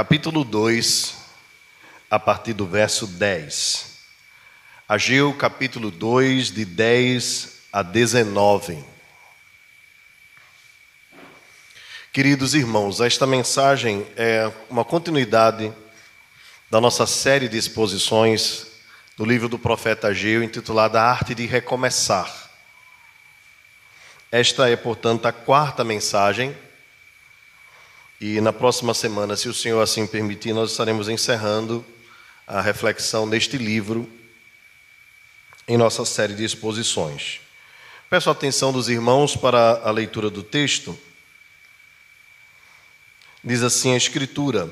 capítulo 2, a partir do verso 10. Ageu, capítulo 2, de 10 a 19. Queridos irmãos, esta mensagem é uma continuidade da nossa série de exposições do livro do profeta Ageu, intitulada A Arte de Recomeçar. Esta é, portanto, a quarta mensagem, e na próxima semana, se o Senhor assim permitir, nós estaremos encerrando a reflexão neste livro em nossa série de exposições. Peço a atenção dos irmãos para a leitura do texto. Diz assim a Escritura: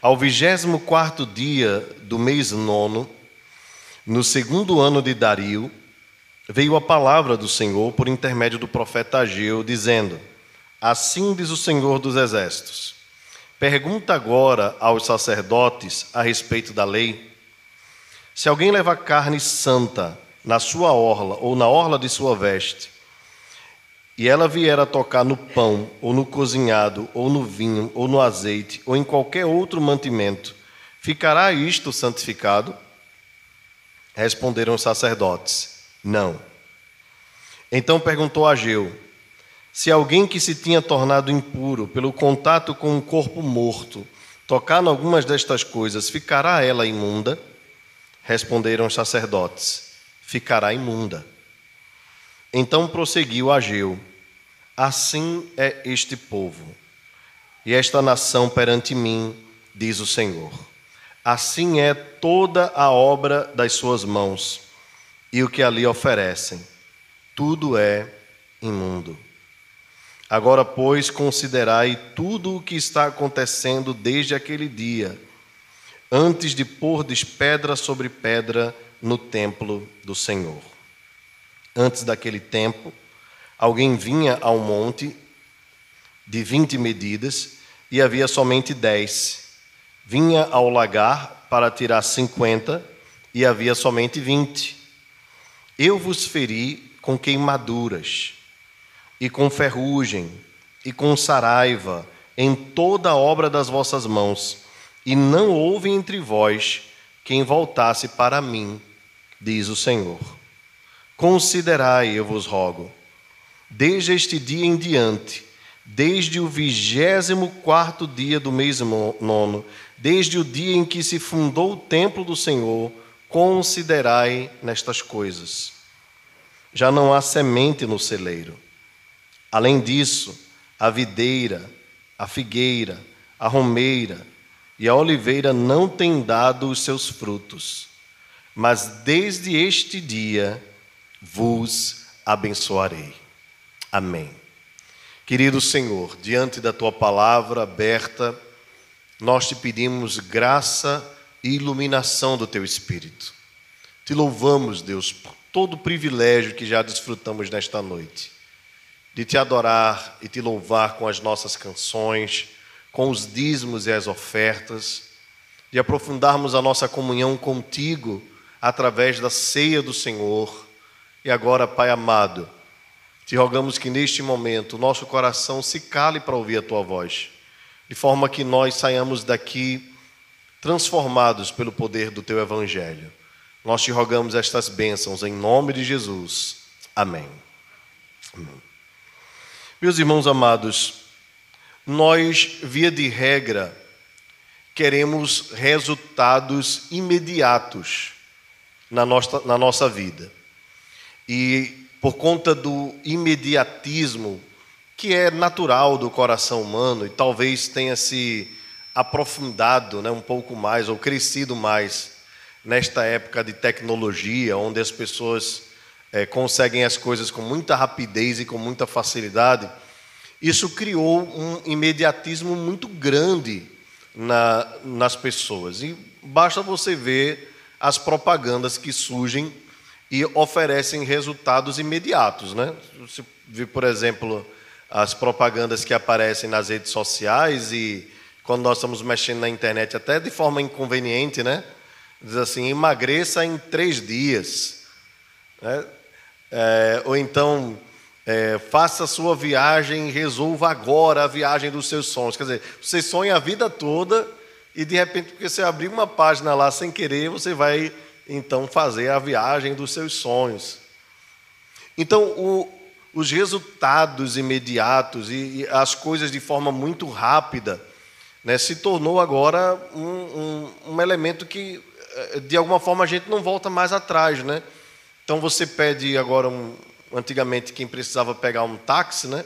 Ao vigésimo quarto dia do mês nono, no segundo ano de Dario, veio a palavra do Senhor por intermédio do profeta Ageu, dizendo: Assim diz o Senhor dos Exércitos: Pergunta agora aos sacerdotes a respeito da lei. Se alguém leva carne santa na sua orla ou na orla de sua veste, e ela vier a tocar no pão, ou no cozinhado, ou no vinho, ou no azeite, ou em qualquer outro mantimento, ficará isto santificado? Responderam os sacerdotes: Não. Então perguntou Ageu: Se alguém que se tinha tornado impuro pelo contato com um corpo morto tocar em algumas destas coisas, ficará ela imunda? Responderam os sacerdotes: Ficará imunda. Então prosseguiu Ageu: Assim é este povo e esta nação perante mim, diz o Senhor. Assim é toda a obra das suas mãos e o que ali oferecem. Tudo é imundo. Agora, pois, considerai tudo o que está acontecendo desde aquele dia, antes de pordes pedra sobre pedra no templo do Senhor. Antes daquele tempo, alguém vinha ao monte de vinte medidas e havia somente dez. Vinha ao lagar para tirar cinquenta e havia somente vinte. Eu vos feri com queimaduras, e com ferrugem, e com saraiva, em toda a obra das vossas mãos, e não houve entre vós quem voltasse para mim, diz o Senhor. Considerai, eu vos rogo, desde este dia em diante, desde o vigésimo quarto dia do mês nono, desde o dia em que se fundou o templo do Senhor, considerai nestas coisas. Já não há semente no celeiro. Além disso, a videira, a figueira, a romeira e a oliveira não têm dado os seus frutos. Mas desde este dia, vos abençoarei. Amém. Querido Senhor, diante da tua palavra aberta, nós te pedimos graça e iluminação do teu Espírito. Te louvamos, Deus, por todo o privilégio que já desfrutamos nesta noite, de te adorar e te louvar com as nossas canções, com os dízimos e as ofertas, de aprofundarmos a nossa comunhão contigo através da ceia do Senhor e agora, Pai amado, te rogamos que neste momento nosso coração se cale para ouvir a tua voz, de forma que nós saiamos daqui transformados pelo poder do teu evangelho. Nós te rogamos estas bênçãos em nome de Jesus. Amém. Amém. Meus irmãos amados, nós, via de regra, queremos resultados imediatos na nossa, na nossa vida. E por conta do imediatismo que é natural do coração humano e talvez tenha se aprofundado né, um pouco mais ou crescido mais nesta época de tecnologia, onde as pessoas é, conseguem as coisas com muita rapidez e com muita facilidade, isso criou um imediatismo muito grande na, nas pessoas. E basta você ver as propagandas que surgem e oferecem resultados imediatos. Né? Você vê, por exemplo, as propagandas que aparecem nas redes sociais e quando nós estamos mexendo na internet, até de forma inconveniente, né? Diz assim: emagreça em três dias. Né? É, ou então, é, faça a sua viagem, resolva agora a viagem dos seus sonhos. Quer dizer, você sonha a vida toda e de repente, porque você abrir uma página lá sem querer, você vai então fazer a viagem dos seus sonhos. Então, o, os resultados imediatos e, e, as coisas de forma muito rápida né, se tornou agora um, um, um, elemento que, eh, de alguma forma, a gente não volta mais atrás. Né? Então, você pede agora, um, antigamente, quem precisava pegar um táxi, né?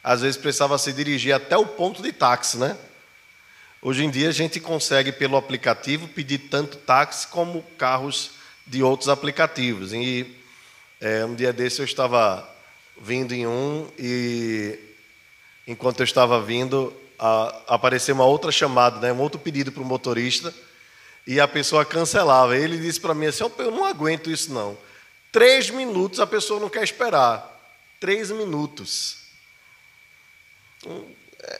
às vezes precisava se dirigir até o ponto de táxi. Né? Hoje em dia, a gente consegue, pelo aplicativo, pedir tanto táxi como carros de outros aplicativos. E é, um dia desse eu estava vindo em um e enquanto eu estava vindo a, apareceu uma outra chamada, né, um outro pedido para o motorista e a pessoa cancelava. Ele disse para mim assim: eu não aguento isso não. Três minutos a pessoa não quer esperar. Três minutos.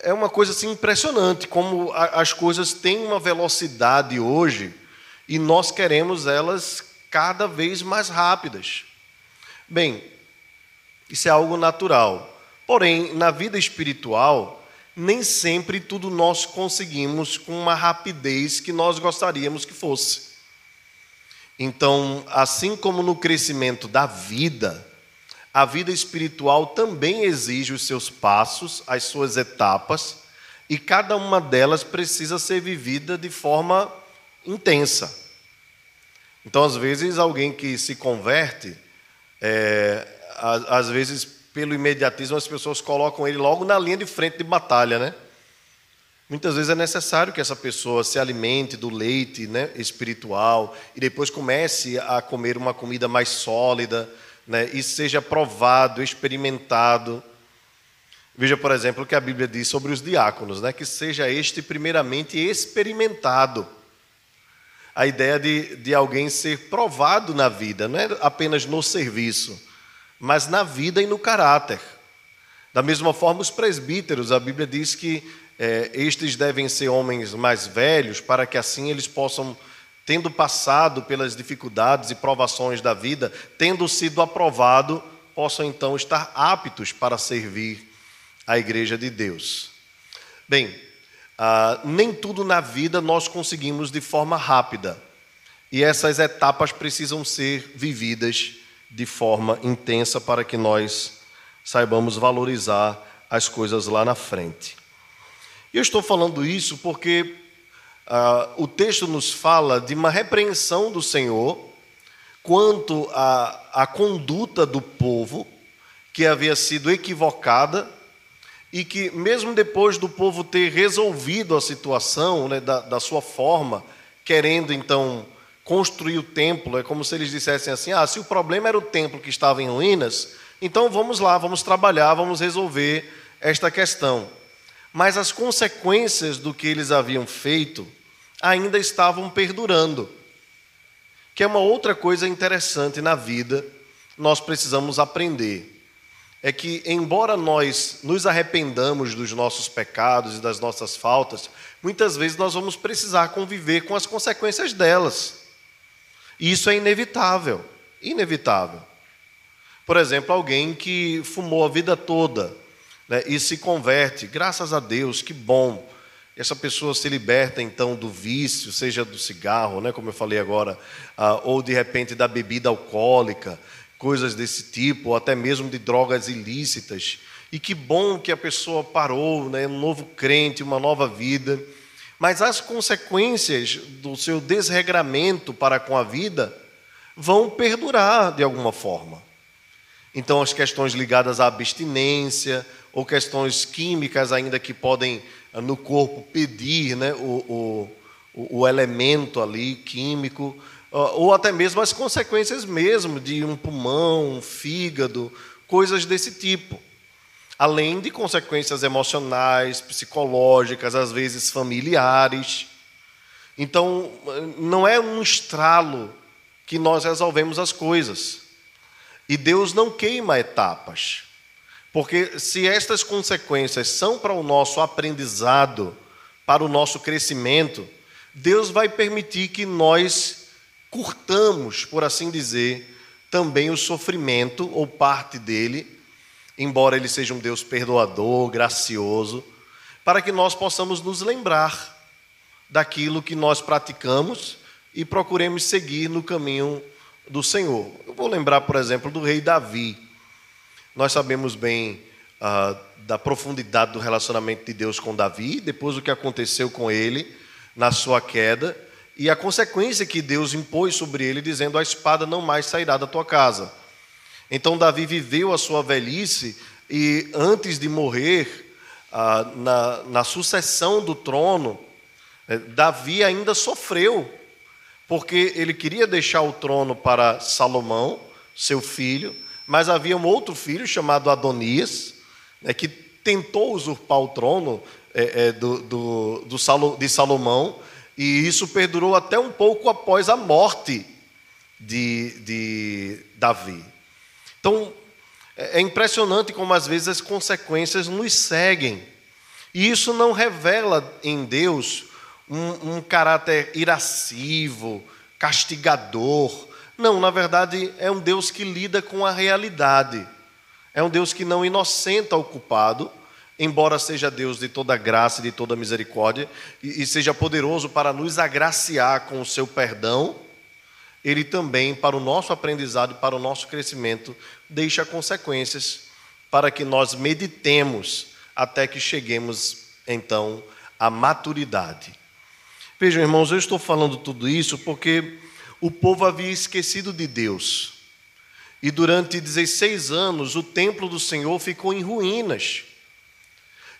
É uma coisa assim impressionante como as coisas têm uma velocidade hoje e nós queremos elas cada vez mais rápidas. Bem, isso é algo natural. Porém, na vida espiritual, nem sempre tudo nós conseguimos com uma rapidez que nós gostaríamos que fosse. Então, assim como no crescimento da vida, a vida espiritual também exige os seus passos, as suas etapas, e cada uma delas precisa ser vivida de forma intensa. Então, às vezes, alguém que se converte, é, às vezes, pelo imediatismo, as pessoas colocam ele logo na linha de frente de batalha, né? Muitas vezes é necessário que essa pessoa se alimente do leite né, espiritual e depois comece a comer uma comida mais sólida né, e seja provado, experimentado. Veja, por exemplo, o que a Bíblia diz sobre os diáconos, né, que seja este primeiramente experimentado. A ideia de, de alguém ser provado na vida, não é apenas no serviço mas na vida e no caráter. Da mesma forma, os presbíteros, a Bíblia diz que é, estes devem ser homens mais velhos, para que assim eles possam, tendo passado pelas dificuldades e provações da vida, tendo sido aprovado, possam então estar aptos para servir a igreja de Deus. Bem, ah, nem tudo na vida nós conseguimos de forma rápida, e essas etapas precisam ser vividas de forma intensa para que nós saibamos valorizar as coisas lá na frente. Eu estou falando isso porque uh, o texto nos fala de uma repreensão do Senhor quanto à, à conduta do povo que havia sido equivocada e que, mesmo depois do povo ter resolvido a situação né, da, da sua forma, querendo então construir o templo, é como se eles dissessem assim: ah, se o problema era o templo que estava em ruínas, então vamos lá, vamos trabalhar, vamos resolver esta questão. Mas as consequências do que eles haviam feito ainda estavam perdurando. Que é uma outra coisa interessante na vida, nós precisamos aprender. É que, embora nós nos arrependamos dos nossos pecados e das nossas faltas, muitas vezes nós vamos precisar conviver com as consequências delas. E isso é inevitável, inevitável. Por exemplo, alguém que fumou a vida toda né, e se converte, graças a Deus, que bom. Essa pessoa se liberta então do vício, seja do cigarro, né, como eu falei agora, ah, ou de repente da bebida alcoólica, coisas desse tipo, ou até mesmo de drogas ilícitas. E que bom que a pessoa parou, né, um novo crente, uma nova vida. Mas as consequências do seu desregramento para com a vida vão perdurar de alguma forma. Então, as questões ligadas à abstinência, ou questões químicas ainda que podem ah, no corpo pedir né, o, o, o elemento ali químico, ah, ou até mesmo as consequências mesmo de um pulmão, um fígado, coisas desse tipo além de consequências emocionais, psicológicas, às vezes familiares. Então, não é um estralo que nós resolvemos as coisas. E Deus não queima etapas. Porque se estas consequências são para o nosso aprendizado, para o nosso crescimento, Deus vai permitir que nós curtamos, por assim dizer, também o sofrimento ou parte dele embora Ele seja um Deus perdoador, gracioso, para que nós possamos nos lembrar daquilo que nós praticamos e procuremos seguir no caminho do Senhor. Eu vou lembrar, por exemplo, do rei Davi. Nós sabemos bem ah, da profundidade do relacionamento de Deus com Davi, depois do que aconteceu com ele na sua queda e a consequência que Deus impôs sobre ele, dizendo: A espada não mais sairá da tua casa. Então, Davi viveu a sua velhice e, antes de morrer, ah, na, na sucessão do trono, eh, Davi ainda sofreu, porque ele queria deixar o trono para Salomão, seu filho, mas havia um outro filho chamado Adonias, né, que tentou usurpar o trono é, é, do, do, do Salo, de Salomão, e isso perdurou até um pouco após a morte de, de Davi. Então, é, é impressionante como às vezes as consequências nos seguem. E isso não revela em Deus um, um caráter irascivo, castigador. Não, na verdade, é um Deus que lida com a realidade. É um Deus que não inocenta o culpado, embora seja Deus de toda graça e de toda misericórdia, e, e seja poderoso para nos agraciar com o seu perdão, ele também, para o nosso aprendizado e para o nosso crescimento, deixa consequências para que nós meditemos até que cheguemos, então, à maturidade. Vejam, irmãos, eu estou falando tudo isso porque o povo havia esquecido de Deus. E durante 16 anos o templo do Senhor ficou em ruínas.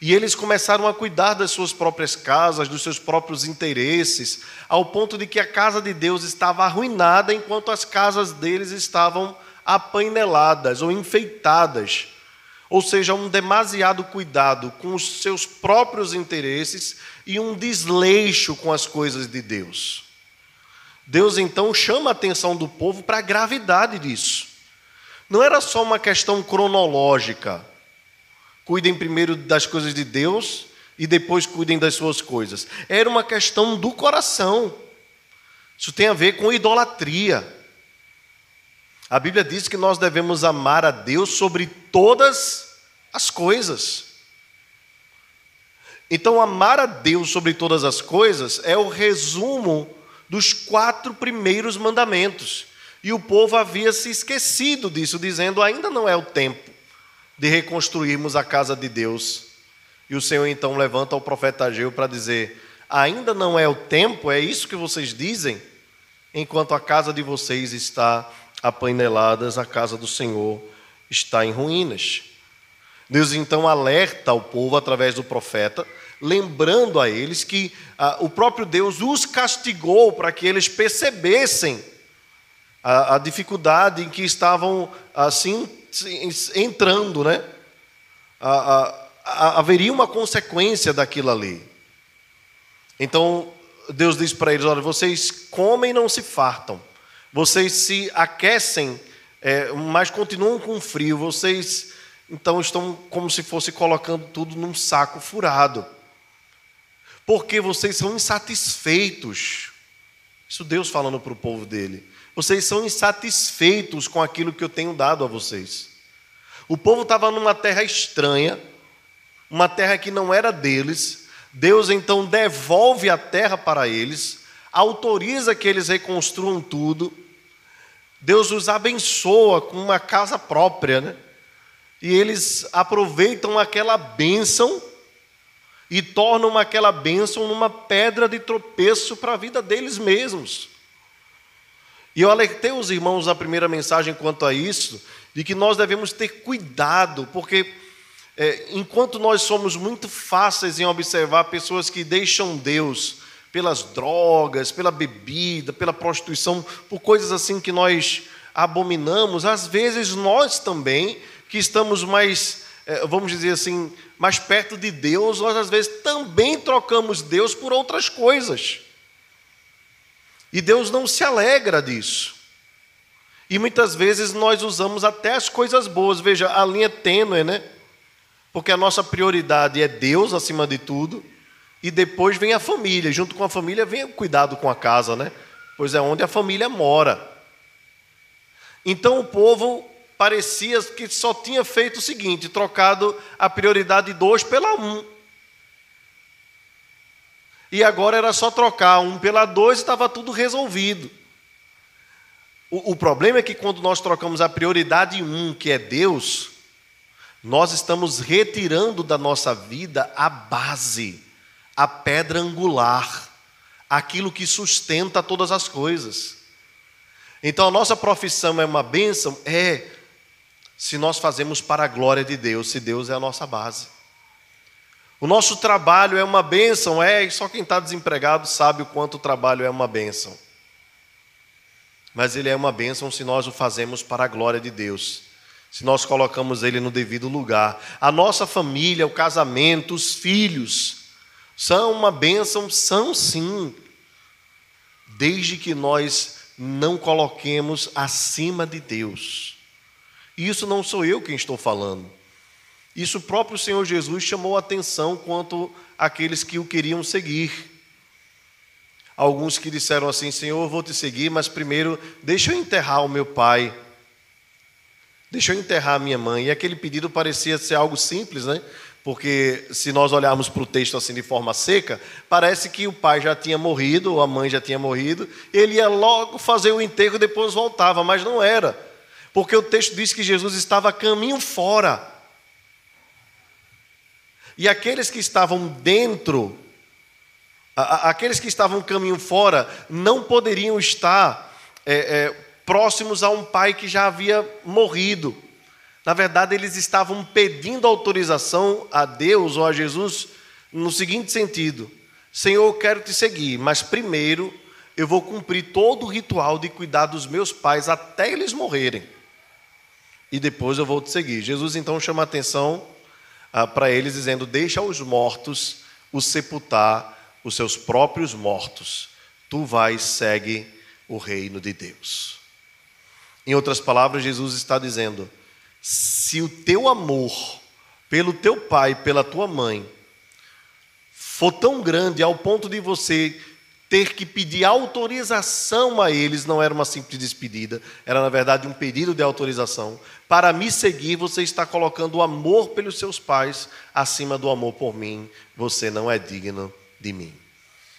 E eles começaram a cuidar das suas próprias casas, dos seus próprios interesses, ao ponto de que a casa de Deus estava arruinada, enquanto as casas deles estavam apaineladas ou enfeitadas. Ou seja, um demasiado cuidado com os seus próprios interesses e um desleixo com as coisas de Deus. Deus então chama a atenção do povo para a gravidade disso. Não era só uma questão cronológica. Cuidem primeiro das coisas de Deus e depois cuidem das suas coisas. Era uma questão do coração. Isso tem a ver com idolatria. A Bíblia diz que nós devemos amar a Deus sobre todas as coisas. Então, amar a Deus sobre todas as coisas é o resumo dos quatro primeiros mandamentos. E o povo havia se esquecido disso, dizendo: ainda não é o tempo de reconstruirmos a casa de Deus. E o Senhor então levanta o profeta Ageu para dizer: ainda não é o tempo, é isso que vocês dizem, enquanto a casa de vocês está apainelada, a casa do Senhor está em ruínas. Deus então alerta o povo através do profeta, lembrando a eles que ah, o próprio Deus os castigou para que eles percebessem a, a dificuldade em que estavam assim entrando, né? Haveria uma consequência daquilo ali. Então Deus diz para eles: olha, vocês comem e não se fartam, vocês se aquecem, é, mas continuam com frio, vocês então estão como se fosse colocando tudo num saco furado, porque vocês são insatisfeitos. Isso Deus falando para o povo dele. Vocês são insatisfeitos com aquilo que eu tenho dado a vocês. O povo estava numa terra estranha, uma terra que não era deles. Deus então devolve a terra para eles, autoriza que eles reconstruam tudo. Deus os abençoa com uma casa própria, né? E eles aproveitam aquela bênção e tornam aquela bênção numa pedra de tropeço para a vida deles mesmos. E eu alertei os irmãos na primeira mensagem quanto a isso, de que nós devemos ter cuidado, porque é, enquanto nós somos muito fáceis em observar pessoas que deixam Deus pelas drogas, pela bebida, pela prostituição, por coisas assim que nós abominamos, às vezes nós também, que estamos mais, vamos dizer assim, mais perto de Deus, nós às vezes também trocamos Deus por outras coisas. E Deus não se alegra disso. E muitas vezes nós usamos até as coisas boas. Veja, a linha tênue, né? Porque a nossa prioridade é Deus acima de tudo. E depois vem a família. Junto com a família vem o cuidado com a casa, né? Pois é onde a família mora. Então o povo parecia que só tinha feito o seguinte: trocado a prioridade dois pela um. e agora era só trocar um pela dois e estava tudo resolvido. O, o problema é que quando nós trocamos a prioridade em um, que é Deus, nós estamos retirando da nossa vida a base, a pedra angular, aquilo que sustenta todas as coisas. Então a nossa profissão é uma bênção? É, se nós fazemos para a glória de Deus, se Deus é a nossa base. O nosso trabalho é uma bênção, é, só quem está desempregado sabe o quanto o trabalho é uma bênção. Mas ele é uma bênção se nós o fazemos para a glória de Deus, se nós colocamos ele no devido lugar. A nossa família, o casamento, os filhos, são uma bênção, são sim, desde que nós não coloquemos acima de Deus. E isso não sou eu quem estou falando. Isso o próprio Senhor Jesus chamou atenção quanto àqueles que o queriam seguir. Alguns que disseram assim: Senhor, eu vou te seguir, mas primeiro deixa eu enterrar o meu pai. Deixa eu enterrar a minha mãe. E aquele pedido parecia ser algo simples, né? Porque se nós olharmos para o texto assim de forma seca, parece que o pai já tinha morrido, ou a mãe já tinha morrido, ele ia logo fazer o enterro e depois voltava, mas não era. Porque o texto diz que Jesus estava a caminho fora. E aqueles que estavam dentro, aqueles que estavam caminho fora, não poderiam estar é, é, próximos a um pai que já havia morrido. Na verdade, eles estavam pedindo autorização a Deus ou a Jesus no seguinte sentido: Senhor, eu quero te seguir, mas primeiro eu vou cumprir todo o ritual de cuidar dos meus pais até eles morrerem. E depois eu vou te seguir. Jesus então chama a atenção ah, para eles, dizendo: Deixa os mortos os sepultar os seus próprios mortos. Tu vais, segue o reino de Deus. Em outras palavras, Jesus está dizendo: se o teu amor pelo teu pai, pela tua mãe, for tão grande ao ponto de você ter que pedir autorização a eles, não era uma simples despedida, era na verdade um pedido de autorização. Para me seguir, você está colocando o amor pelos seus pais acima do amor por mim, você não é digno de mim.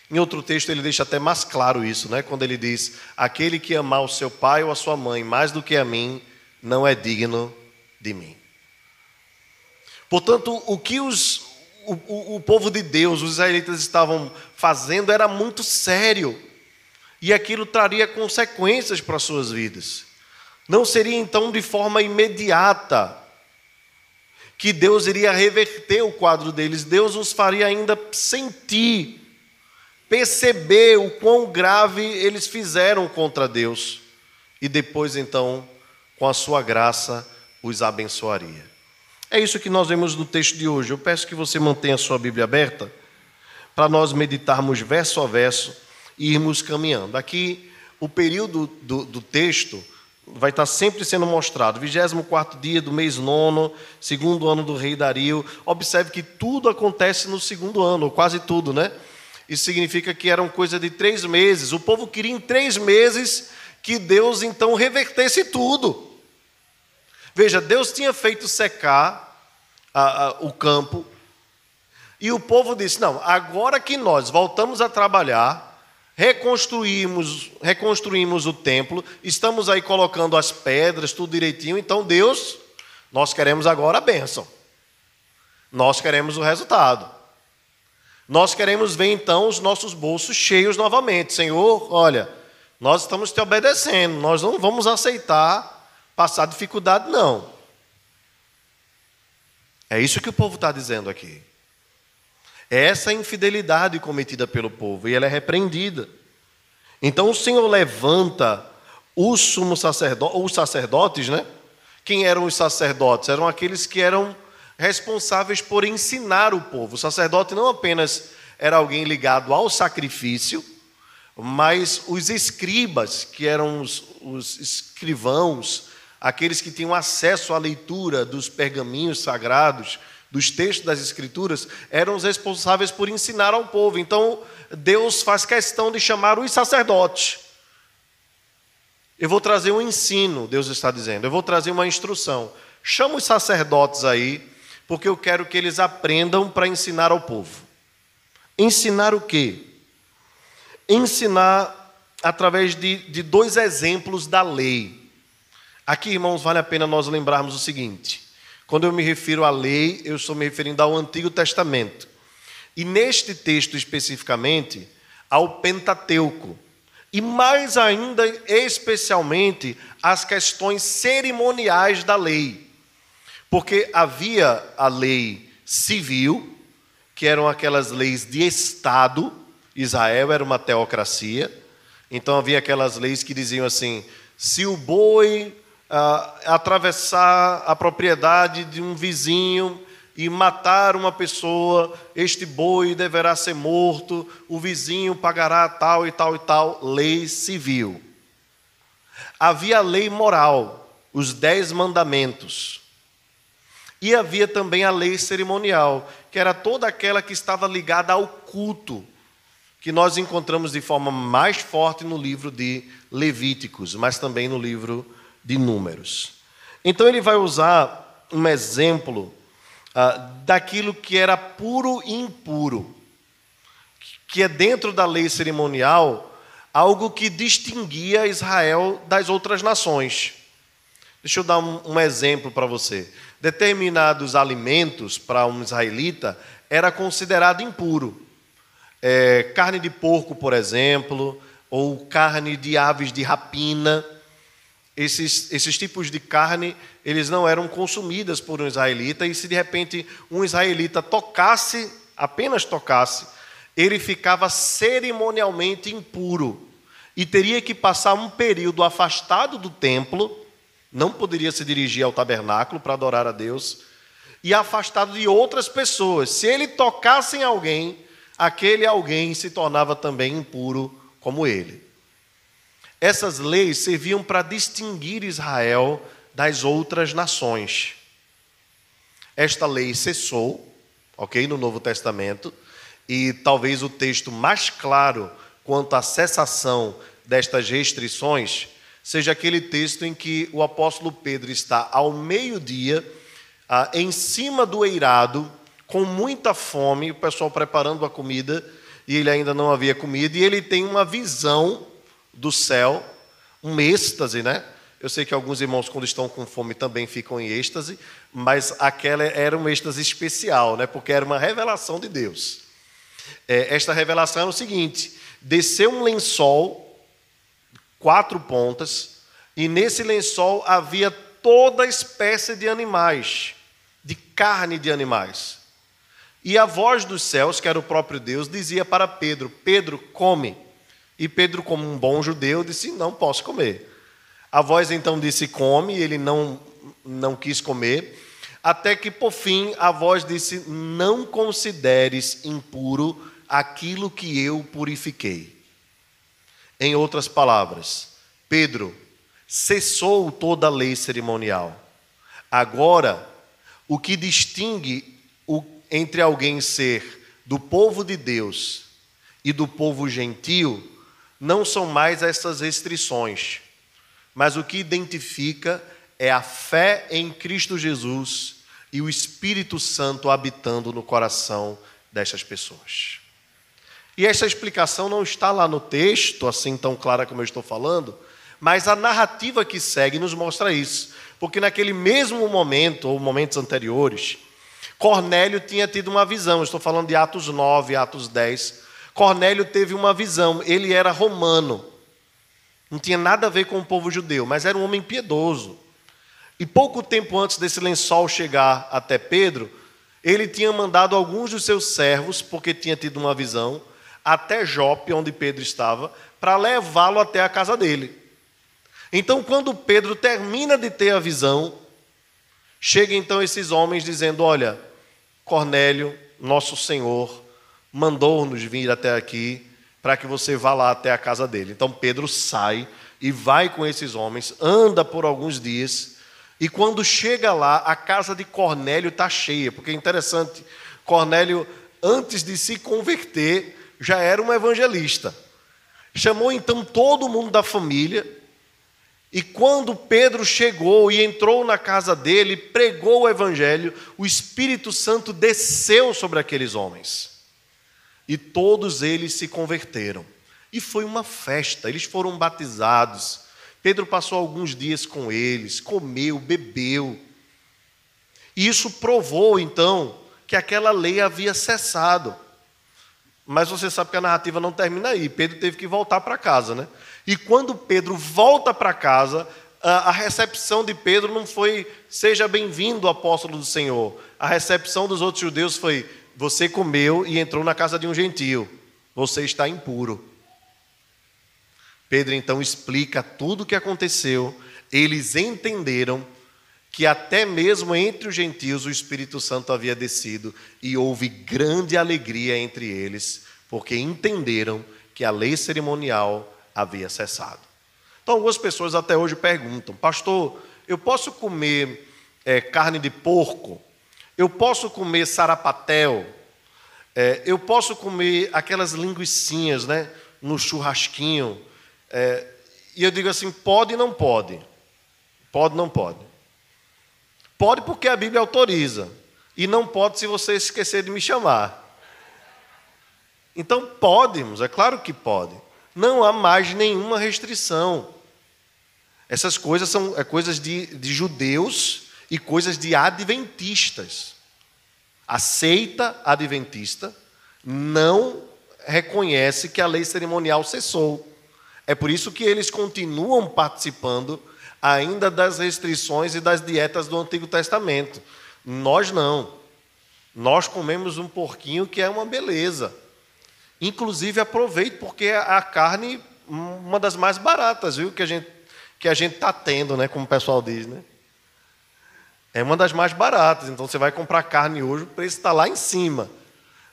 Em outro texto, ele deixa até mais claro isso, né? quando ele diz: Aquele que amar o seu pai ou a sua mãe mais do que a mim, não é digno de mim. Portanto, o que os, o, o, o povo de Deus, os israelitas, estavam fazendo era muito sério. E aquilo traria consequências para as suas vidas. Não seria então de forma imediata que Deus iria reverter o quadro deles, Deus os faria ainda sentir, perceber o quão grave eles fizeram contra Deus, e depois então, com a sua graça, os abençoaria. É isso que nós vemos no texto de hoje. Eu peço que você mantenha a sua Bíblia aberta para nós meditarmos verso a verso e irmos caminhando. Aqui, o período do, do texto vai estar sempre sendo mostrado. 24 dia do mês nono, segundo ano do rei Dario. Observe que tudo acontece no segundo ano, quase tudo, né? Isso significa que eram coisa de três meses. O povo queria em três meses que Deus então revertesse tudo. Veja, Deus tinha feito secar a, a, o campo, e o povo disse: Não, agora que nós voltamos a trabalhar, reconstruímos, reconstruímos o templo, estamos aí colocando as pedras, tudo direitinho, então Deus, nós queremos agora a bênção, nós queremos o resultado. Nós queremos ver então os nossos bolsos cheios novamente. Senhor, olha, nós estamos te obedecendo, nós não vamos aceitar passar dificuldade, não. É isso que o povo está dizendo aqui. É essa infidelidade cometida pelo povo e ela é repreendida. Então o Senhor levanta os sumos sacerdotes, os sacerdotes, né? Quem eram os sacerdotes? Eram aqueles que eram responsáveis por ensinar o povo. O sacerdote não apenas era alguém ligado ao sacrifício, mas os escribas, que eram os, os escrivãos, aqueles que tinham acesso à leitura dos pergaminhos sagrados, dos textos das Escrituras, eram os responsáveis por ensinar ao povo. Então, Deus faz questão de chamar os sacerdotes. Eu vou trazer um ensino, Deus está dizendo, eu vou trazer uma instrução. Chama os sacerdotes aí, porque eu quero que eles aprendam para ensinar ao povo. Ensinar o quê? Ensinar através de, de dois exemplos da lei. Aqui, irmãos, vale a pena nós lembrarmos o seguinte: quando eu me refiro à lei, eu estou me referindo ao Antigo Testamento. E neste texto especificamente, ao Pentateuco. E mais ainda, especialmente, as questões cerimoniais da lei. Porque havia a lei civil, que eram aquelas leis de Estado, Israel era uma teocracia, então havia aquelas leis que diziam assim: se o boi atravessar a propriedade de um vizinho e matar uma pessoa, este boi deverá ser morto, o vizinho pagará tal e tal e tal, lei civil. Havia a lei moral, os dez mandamentos. E havia também a lei cerimonial, que era toda aquela que estava ligada ao culto, que nós encontramos de forma mais forte no livro de Levíticos, mas também no livro de Números. Então ele vai usar um exemplo ah, daquilo que era puro e impuro, que é dentro da lei cerimonial algo que distinguia Israel das outras nações. Deixa eu dar um, um exemplo para você. Determinados alimentos para um israelita era considerado impuro. É, carne de porco, por exemplo, ou carne de aves de rapina esses, esses tipos de carne, eles não eram consumidas por um israelita, e se de repente um israelita tocasse, apenas tocasse, ele ficava cerimonialmente impuro e teria que passar um período afastado do templo, não poderia se dirigir ao tabernáculo para adorar a Deus, e afastado de outras pessoas. Se ele tocasse em alguém, aquele alguém se tornava também impuro como ele. Essas leis serviam para distinguir Israel das outras nações. Esta lei cessou, ok, no Novo Testamento, e talvez o texto mais claro quanto à cessação destas restrições seja aquele texto em que o apóstolo Pedro está ao meio-dia, ah, em cima do eirado, com muita fome, o pessoal preparando a comida, e ele ainda não havia comido, e ele tem uma visão do céu, um êxtase, né? Eu sei que alguns irmãos, quando estão com fome, também ficam em êxtase, mas aquela era um êxtase especial, né? porque era uma revelação de Deus. É, esta revelação era o seguinte: desceu um lençol, quatro pontas, e nesse lençol havia toda espécie de animais, de carne de animais. E a voz dos céus, que era o próprio Deus, dizia para Pedro: Pedro, come. E Pedro, como um bom judeu, disse: Não posso comer. A voz então disse: Come, e ele não, não quis comer. Até que, por fim, a voz disse: Não consideres impuro aquilo que eu purifiquei. Em outras palavras, Pedro cessou toda a lei cerimonial. Agora, o que distingue o, entre alguém ser do povo de Deus e do povo gentil não são mais essas restrições, mas o que identifica é a fé em Cristo Jesus e o Espírito Santo habitando no coração destas pessoas. E essa explicação não está lá no texto, assim tão clara como eu estou falando, mas a narrativa que segue nos mostra isso. Porque naquele mesmo momento, ou momentos anteriores, Cornélio tinha tido uma visão. Estou falando de Atos 9, Atos 10, Cornélio teve uma visão, ele era romano. Não tinha nada a ver com o povo judeu, mas era um homem piedoso. E pouco tempo antes desse lençol chegar até Pedro, ele tinha mandado alguns dos seus servos, porque tinha tido uma visão, até Jope, onde Pedro estava, para levá-lo até a casa dele. Então, quando Pedro termina de ter a visão, chega então esses homens dizendo: Olha, Cornélio, nosso Senhor, mandou-nos vir até aqui para que você vá lá até a casa dele. Então Pedro sai e vai com esses homens, anda por alguns dias, e quando chega lá, a casa de Cornélio está cheia, porque é interessante, Cornélio, antes de se converter, já era um evangelista. Chamou então todo mundo da família, e quando Pedro chegou e entrou na casa dele, pregou o evangelho, o Espírito Santo desceu sobre aqueles homens. E todos eles se converteram. E foi uma festa, eles foram batizados. Pedro passou alguns dias com eles, comeu, bebeu. E isso provou, então, que aquela lei havia cessado. Mas você sabe que a narrativa não termina aí. Pedro teve que voltar para casa, né? E quando Pedro volta para casa, a recepção de Pedro não foi seja bem-vindo, apóstolo do Senhor. A recepção dos outros judeus foi: você comeu e entrou na casa de um gentio. Você está impuro. Pedro então explica tudo o que aconteceu. Eles entenderam que até mesmo entre os gentios o Espírito Santo havia descido e houve grande alegria entre eles, porque entenderam que a lei cerimonial havia cessado. Então, algumas pessoas até hoje perguntam, pastor, eu posso comer é, carne de porco? Eu posso comer sarapatel? É, eu posso comer aquelas linguiçinhas, né, no churrasquinho? É, e eu digo assim, pode e não pode. Pode, não pode. Pode porque a Bíblia autoriza. E não pode se você esquecer de me chamar. Então podemos, é claro que pode. Não há mais nenhuma restrição. Essas coisas são é, coisas de, de judeus e coisas de adventistas. A seita adventista não reconhece que a lei cerimonial cessou. É por isso que eles continuam participando ainda das restrições e das dietas do Antigo Testamento. Nós não. Nós comemos um porquinho que é uma beleza. Inclusive aproveite porque a carne uma das mais baratas, viu, que a gente que a gente está tendo, né, como o pessoal diz, né? É uma das mais baratas. Então você vai comprar carne hoje, o preço está lá em cima,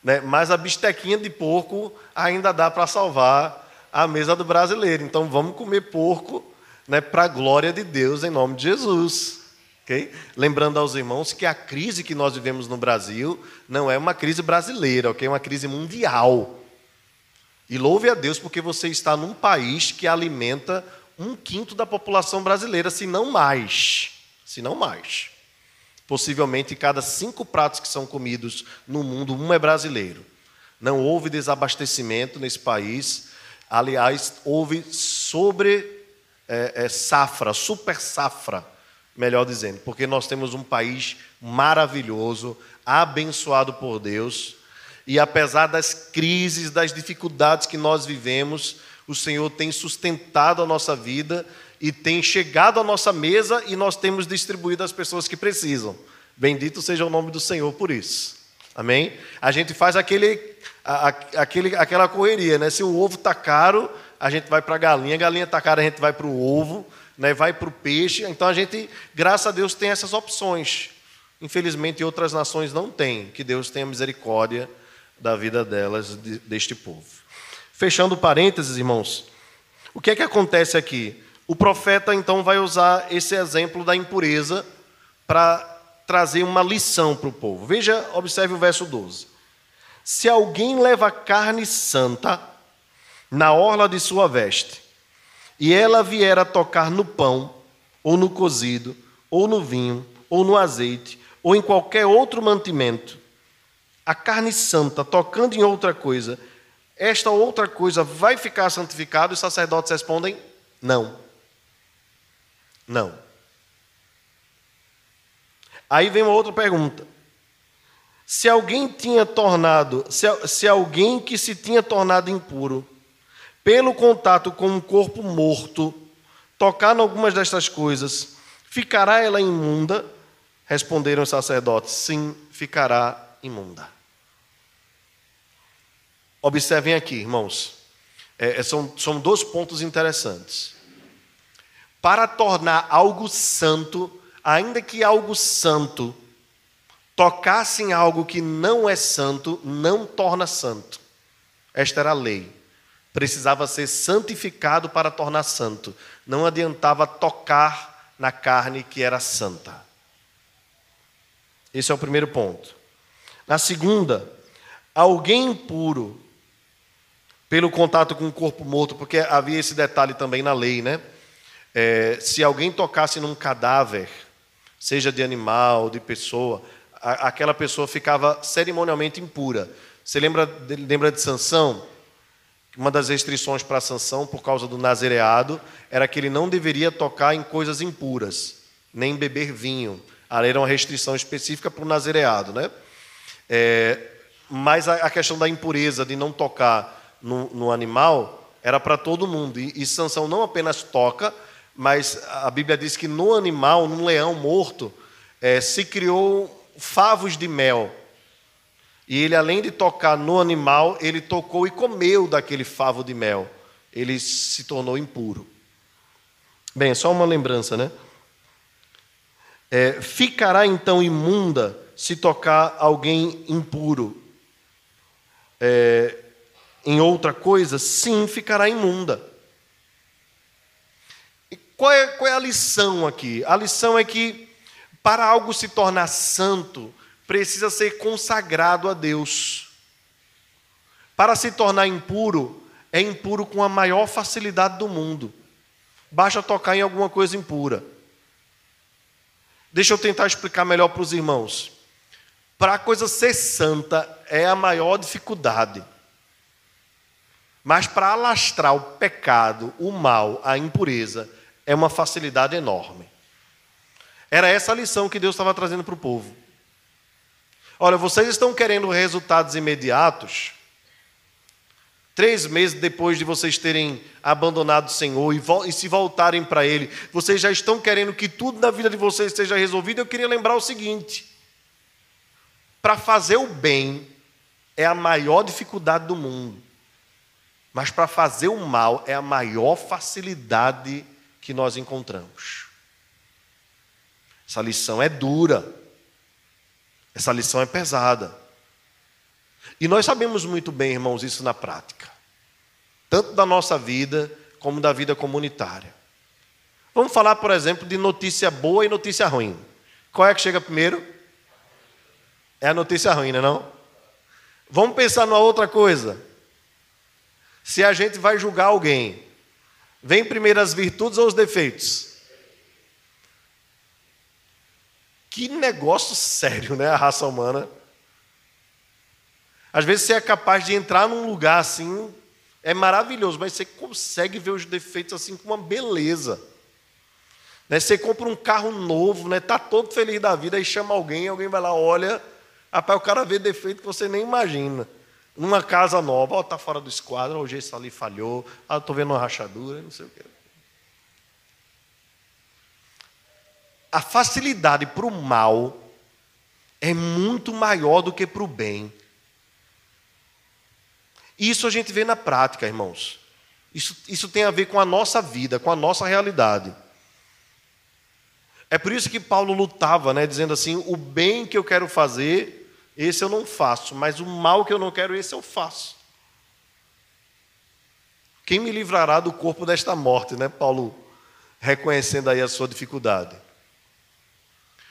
né? Mas a bistequinha de porco ainda dá para salvar a mesa do brasileiro. Então vamos comer porco né, para a glória de Deus, em nome de Jesus. Okay? Lembrando aos irmãos que a crise que nós vivemos no Brasil não é uma crise brasileira, okay? é uma crise mundial. E louve a Deus porque você está num país que alimenta um quinto da população brasileira, se não mais. Se não mais. Possivelmente, cada cinco pratos que são comidos no mundo, um é brasileiro. Não houve desabastecimento nesse país. Aliás, houve sobre é, é, safra, super safra, melhor dizendo, porque nós temos um país maravilhoso, abençoado por Deus, e apesar das crises, das dificuldades que nós vivemos, o Senhor tem sustentado a nossa vida e tem chegado à nossa mesa e nós temos distribuído às pessoas que precisam. Bendito seja o nome do Senhor por isso. Amém? A gente faz aquele, aquele, aquela correria, né? Se o ovo está caro, a gente vai para a galinha, a galinha está cara, a gente vai para o ovo, né, vai para o peixe. Então a gente, graças a Deus, tem essas opções. Infelizmente, outras nações não têm. Que Deus tenha misericórdia da vida delas, deste povo. Fechando parênteses, irmãos, o que é que acontece aqui? O profeta então vai usar esse exemplo da impureza para trazer uma lição para o povo. Veja, observe o verso 12. Se alguém leva carne santa na orla de sua veste, e ela vier a tocar no pão, ou no cozido, ou no vinho, ou no azeite, ou em qualquer outro mantimento, a carne santa tocando em outra coisa, esta outra coisa vai ficar santificada? Os sacerdotes respondem: não. Não. Aí vem uma outra pergunta. Se alguém tinha tornado, se, se alguém que se tinha tornado impuro, pelo contato com um corpo morto, tocar em algumas destas coisas, ficará ela imunda? Responderam os sacerdotes: sim, ficará imunda. Observem aqui, irmãos, é, é, são, são dois pontos interessantes. Para tornar algo santo, ainda que algo santo tocasse em algo que não é santo, não torna santo. Esta era a lei precisava ser santificado para tornar santo. Não adiantava tocar na carne que era santa. Esse é o primeiro ponto. Na segunda, alguém impuro, pelo contato com o corpo morto, porque havia esse detalhe também na lei, né? É, se alguém tocasse num cadáver, seja de animal, de pessoa, a, aquela pessoa ficava cerimonialmente impura. Você lembra, lembra de Sansão? Uma das restrições para Sansão, por causa do nazereado, era que ele não deveria tocar em coisas impuras, nem beber vinho. Ali era uma restrição específica para o nazereado, né? É, mas a, a, questão da impureza, de não tocar no, no animal, era para todo mundo. E, e Sansão não apenas toca, mas a Bíblia diz que no animal, num leão morto, é, se criou favos de mel. E ele, além de tocar no animal, ele tocou e comeu daquele favo de mel. Ele se tornou impuro. Bem, é só uma lembrança, né? É, ficará então imunda se tocar alguém impuro é, em outra coisa? Sim, ficará imunda. Qual é, qual é a lição aqui? A lição é que para algo se tornar santo, precisa ser consagrado a Deus. Para se tornar impuro, é impuro com a maior facilidade do mundo. Basta tocar em alguma coisa impura. Deixa eu tentar explicar melhor para os irmãos. Para a coisa ser santa é a maior dificuldade. Mas para alastrar o pecado, o mal, a impureza, é uma facilidade enorme. Era essa a lição que Deus estava trazendo para o povo. Olha, vocês estão querendo resultados imediatos. Três meses depois de vocês terem abandonado o Senhor e, e se voltarem para Ele, vocês já estão querendo que tudo na vida de vocês seja resolvido. Eu queria lembrar o seguinte: para fazer o bem é a maior dificuldade do mundo, mas para fazer o mal é a maior facilidade que nós encontramos. Essa lição é dura. Essa lição é pesada. E nós sabemos muito bem, irmãos, isso na prática, tanto da nossa vida como da vida comunitária. Vamos falar, por exemplo, de notícia boa e notícia ruim. Qual é que chega primeiro? É a notícia ruim, não é? Vamos pensar numa outra coisa. Se a gente vai julgar alguém, vem primeiro as virtudes ou os defeitos? Que negócio sério, né? A raça humana. Às vezes você é capaz de entrar num lugar assim, é maravilhoso, mas você consegue ver os defeitos assim com uma beleza. Né? Você compra um carro novo, né? Tá todo feliz da vida, aí chama alguém, alguém vai lá, olha, rapaz, o cara vê defeito que você nem imagina. Numa casa nova, ó, tá fora do esquadro, o gesso ali falhou, ah, tô vendo uma rachadura, não sei o quê. a facilidade para o mal é muito maior do que para o bem. Isso a gente vê na prática, irmãos. Isso, isso tem a ver com a nossa vida, com a nossa realidade. É por isso que Paulo lutava, né, dizendo assim: o bem que eu quero fazer, esse eu não faço, mas o mal que eu não quero, esse eu faço. Quem me livrará do corpo desta morte, né? Paulo reconhecendo aí a sua dificuldade.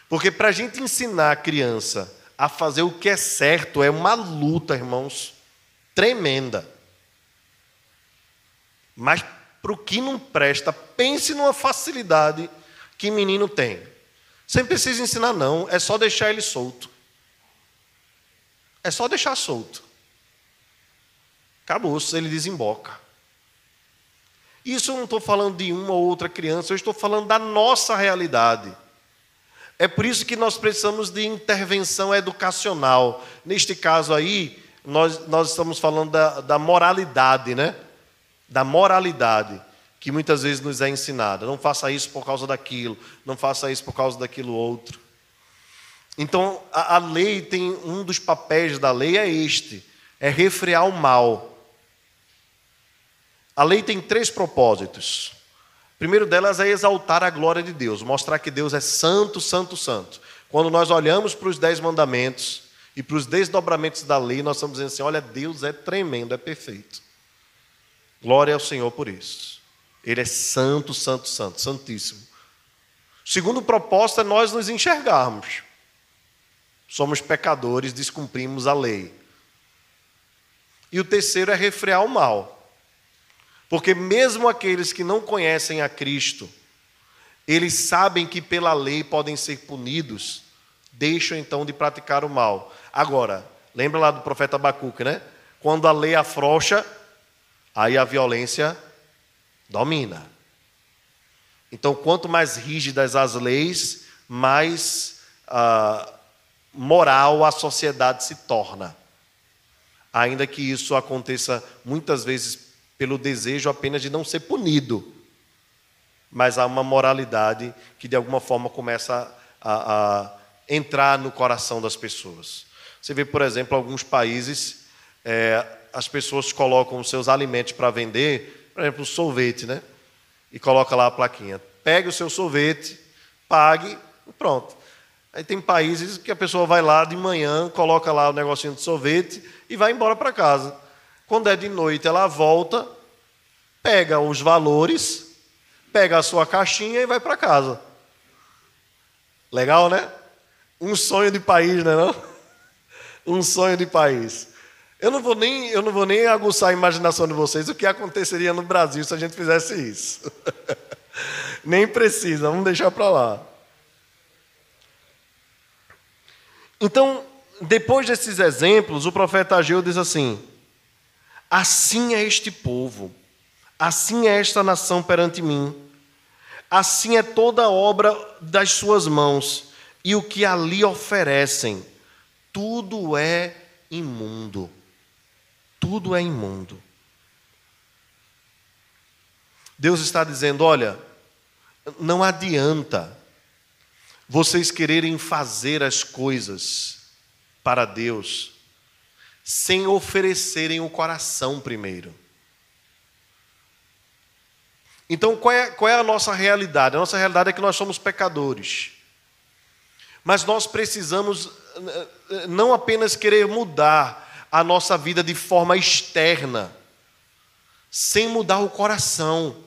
Porque para a gente ensinar a criança a fazer o que é certo é uma luta, irmãos, tremenda. Mas para o que não presta, pense numa facilidade que menino tem. Não precisa ensinar, não, é só deixar ele solto. É só deixar solto. Acabou, ele desemboca. Isso eu não estou falando de uma ou outra criança, eu estou falando da nossa realidade. É por isso que nós precisamos de intervenção educacional. Neste caso aí, nós, nós estamos falando da, da moralidade, né? Da moralidade, que muitas vezes nos é ensinada. Não faça isso por causa daquilo, não faça isso por causa daquilo outro. Então, a, a lei tem um dos papéis da lei é este: é refrear o mal. A lei tem três propósitos primeiro delas é exaltar a glória de Deus, mostrar que Deus é santo, santo, santo. Quando nós olhamos para os dez mandamentos e para os desdobramentos da lei, nós estamos dizendo assim: olha, Deus é tremendo, é perfeito. Glória ao Senhor por isso. Ele é santo, santo, santo, santíssimo. Segundo propósito é nós nos enxergarmos. Somos pecadores, descumprimos a lei. E o terceiro é refrear o mal. Porque mesmo aqueles que não conhecem a Cristo, eles sabem que pela lei podem ser punidos, deixam então de praticar o mal. Agora, Lembra lá do profeta Abacuque, né? Quando a lei afrouxa, aí a violência domina. Então, quanto mais rígidas as leis, mais ah, moral a sociedade se torna. Ainda que isso aconteça muitas vezes pelo desejo apenas de não ser punido, mas há uma moralidade que de alguma forma começa a, a entrar no coração das pessoas. Você vê, por exemplo, alguns países, é, as pessoas colocam os seus alimentos para vender, por exemplo, sorvete, né? E coloca lá a plaquinha. Pegue o seu sorvete, pague e pronto. Aí tem países que a pessoa vai lá de manhã, coloca lá o negocinho de sorvete e vai embora para casa. Quando é de noite, ela volta, pega os valores, pega a sua caixinha e vai para casa. Legal, né? Um sonho de país, né, não? Um sonho de país. Eu não vou nem, eu não vou nem aguçar a imaginação de vocês o que aconteceria no Brasil se a gente fizesse isso. nem precisa, vamos deixar para lá. Então, depois desses exemplos, o profeta Ageu diz assim: Assim é este povo, assim é esta nação perante mim, assim é toda a obra das suas mãos, e o que ali oferecem, tudo é imundo. Tudo é imundo. Deus está dizendo: olha, não adianta vocês quererem fazer as coisas para Deus sem oferecerem o coração primeiro. Então, qual é, qual é a nossa realidade? A nossa realidade é que nós somos pecadores. Mas nós precisamos eh, eh, não apenas querer mudar a nossa vida de forma externa, sem mudar o coração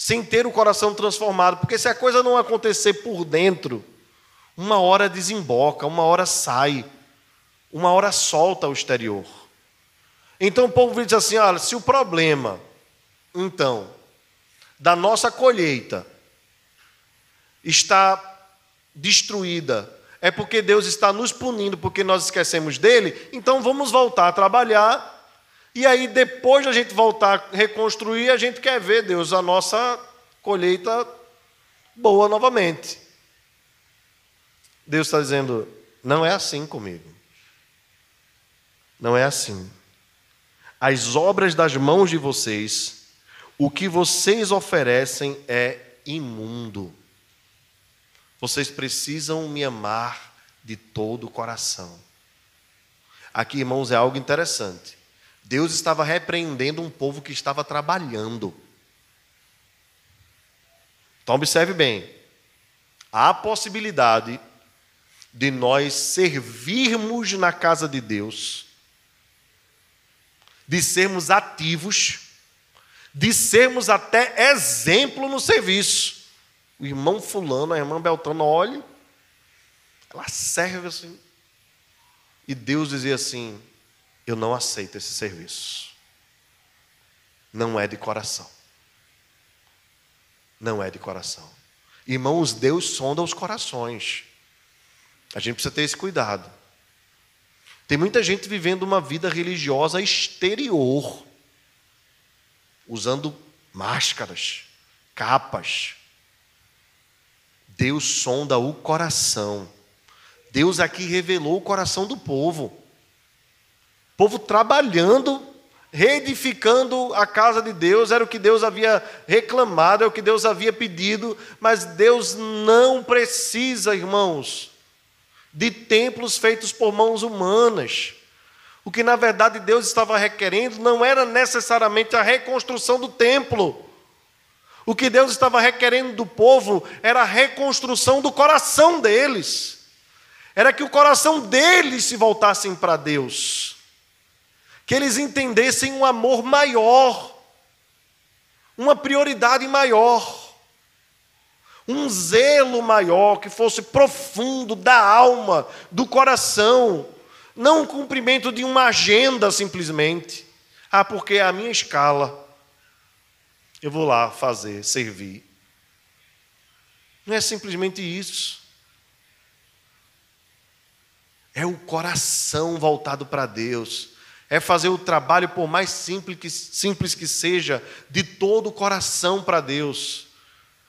sem ter o coração transformado, porque se a coisa não acontecer por dentro, uma hora desemboca, uma hora sai, uma hora solta o exterior. Então o povo diz assim: olha, se o problema, então, da nossa colheita está destruída, é porque Deus está nos punindo porque nós esquecemos dele, então vamos voltar a trabalhar e aí, depois da gente voltar a reconstruir, a gente quer ver, Deus, a nossa colheita boa novamente. Deus está dizendo: não é assim comigo. Não é assim. As obras das mãos de vocês, o que vocês oferecem é imundo. Vocês precisam me amar de todo o coração. Aqui, irmãos, é algo interessante. Deus estava repreendendo um povo que estava trabalhando. Então, observe bem: há a possibilidade de nós servirmos na casa de Deus, de sermos ativos, de sermos até exemplo no serviço. O irmão Fulano, a irmã Beltrano, olhe, ela serve assim. E Deus dizia assim: eu não aceito esse serviço. Não é de coração. Não é de coração. Irmãos, Deus sonda os corações. A gente precisa ter esse cuidado. Tem muita gente vivendo uma vida religiosa exterior, usando máscaras, capas. Deus sonda o coração. Deus aqui revelou o coração do povo povo trabalhando, reedificando a casa de Deus, era o que Deus havia reclamado, é o que Deus havia pedido, mas Deus não precisa, irmãos, de templos feitos por mãos humanas. O que na verdade Deus estava requerendo não era necessariamente a reconstrução do templo. O que Deus estava requerendo do povo era a reconstrução do coração deles. Era que o coração deles se voltassem para Deus que eles entendessem um amor maior, uma prioridade maior, um zelo maior, que fosse profundo da alma, do coração, não o cumprimento de uma agenda simplesmente. Ah, porque é a minha escala. Eu vou lá fazer, servir. Não é simplesmente isso. é o coração voltado para Deus. É fazer o trabalho, por mais simples que, simples que seja, de todo o coração para Deus.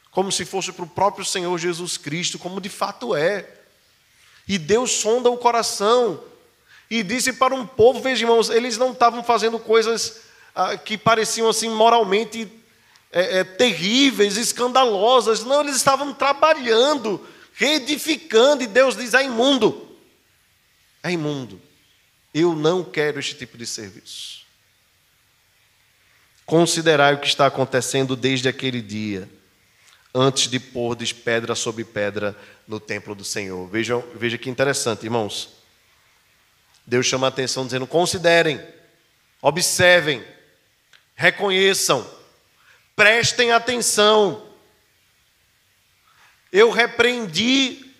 Como se fosse para o próprio Senhor Jesus Cristo, como de fato é. E Deus sonda o coração. E disse para um povo, veja irmãos, eles não estavam fazendo coisas ah, que pareciam assim moralmente é, é, terríveis, escandalosas. Não, eles estavam trabalhando, reedificando, e Deus diz: é imundo. É imundo. Eu não quero este tipo de serviço. Considerai o que está acontecendo desde aquele dia, antes de pôr pedra sobre pedra no templo do Senhor. Vejam, veja que interessante, irmãos. Deus chama a atenção dizendo: considerem, observem, reconheçam, prestem atenção. Eu repreendi,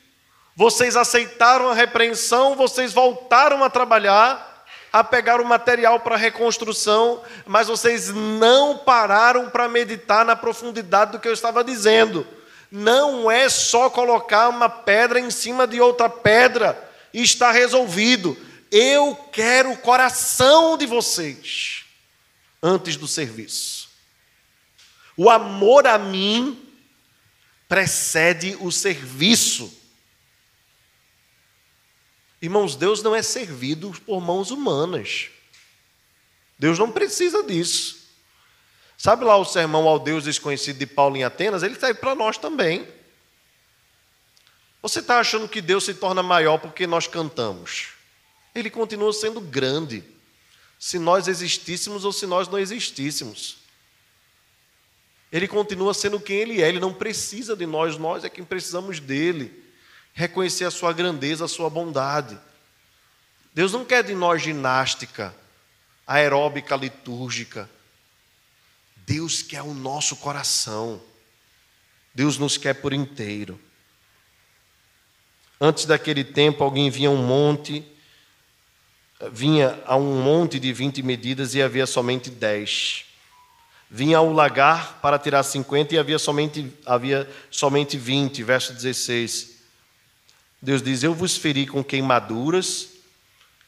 vocês aceitaram a repreensão, vocês voltaram a trabalhar, a pegar o material para reconstrução, mas vocês não pararam para meditar na profundidade do que eu estava dizendo. Não é só colocar uma pedra em cima de outra pedra e está resolvido. Eu quero o coração de vocês antes do serviço. O amor a mim precede o serviço. Irmãos, Deus não é servido por mãos humanas. Deus não precisa disso. Sabe lá o sermão ao Deus desconhecido de Paulo em Atenas? Ele serve para nós também. Você está achando que Deus se torna maior porque nós cantamos? Ele continua sendo grande, se nós existíssemos ou se nós não existíssemos. Ele continua sendo quem Ele é, Ele não precisa de nós, nós é quem precisamos dele. Reconhecer a Sua grandeza, a Sua bondade. Deus não quer de nós ginástica, aeróbica, litúrgica. Deus quer o nosso coração. Deus nos quer por inteiro. Antes daquele tempo, alguém vinha um monte, vinha a um monte de 20 medidas e havia somente 10 vinha ao lagar para tirar 50 e havia somente, havia somente 20, verso 16. Deus diz: Eu vos feri com queimaduras,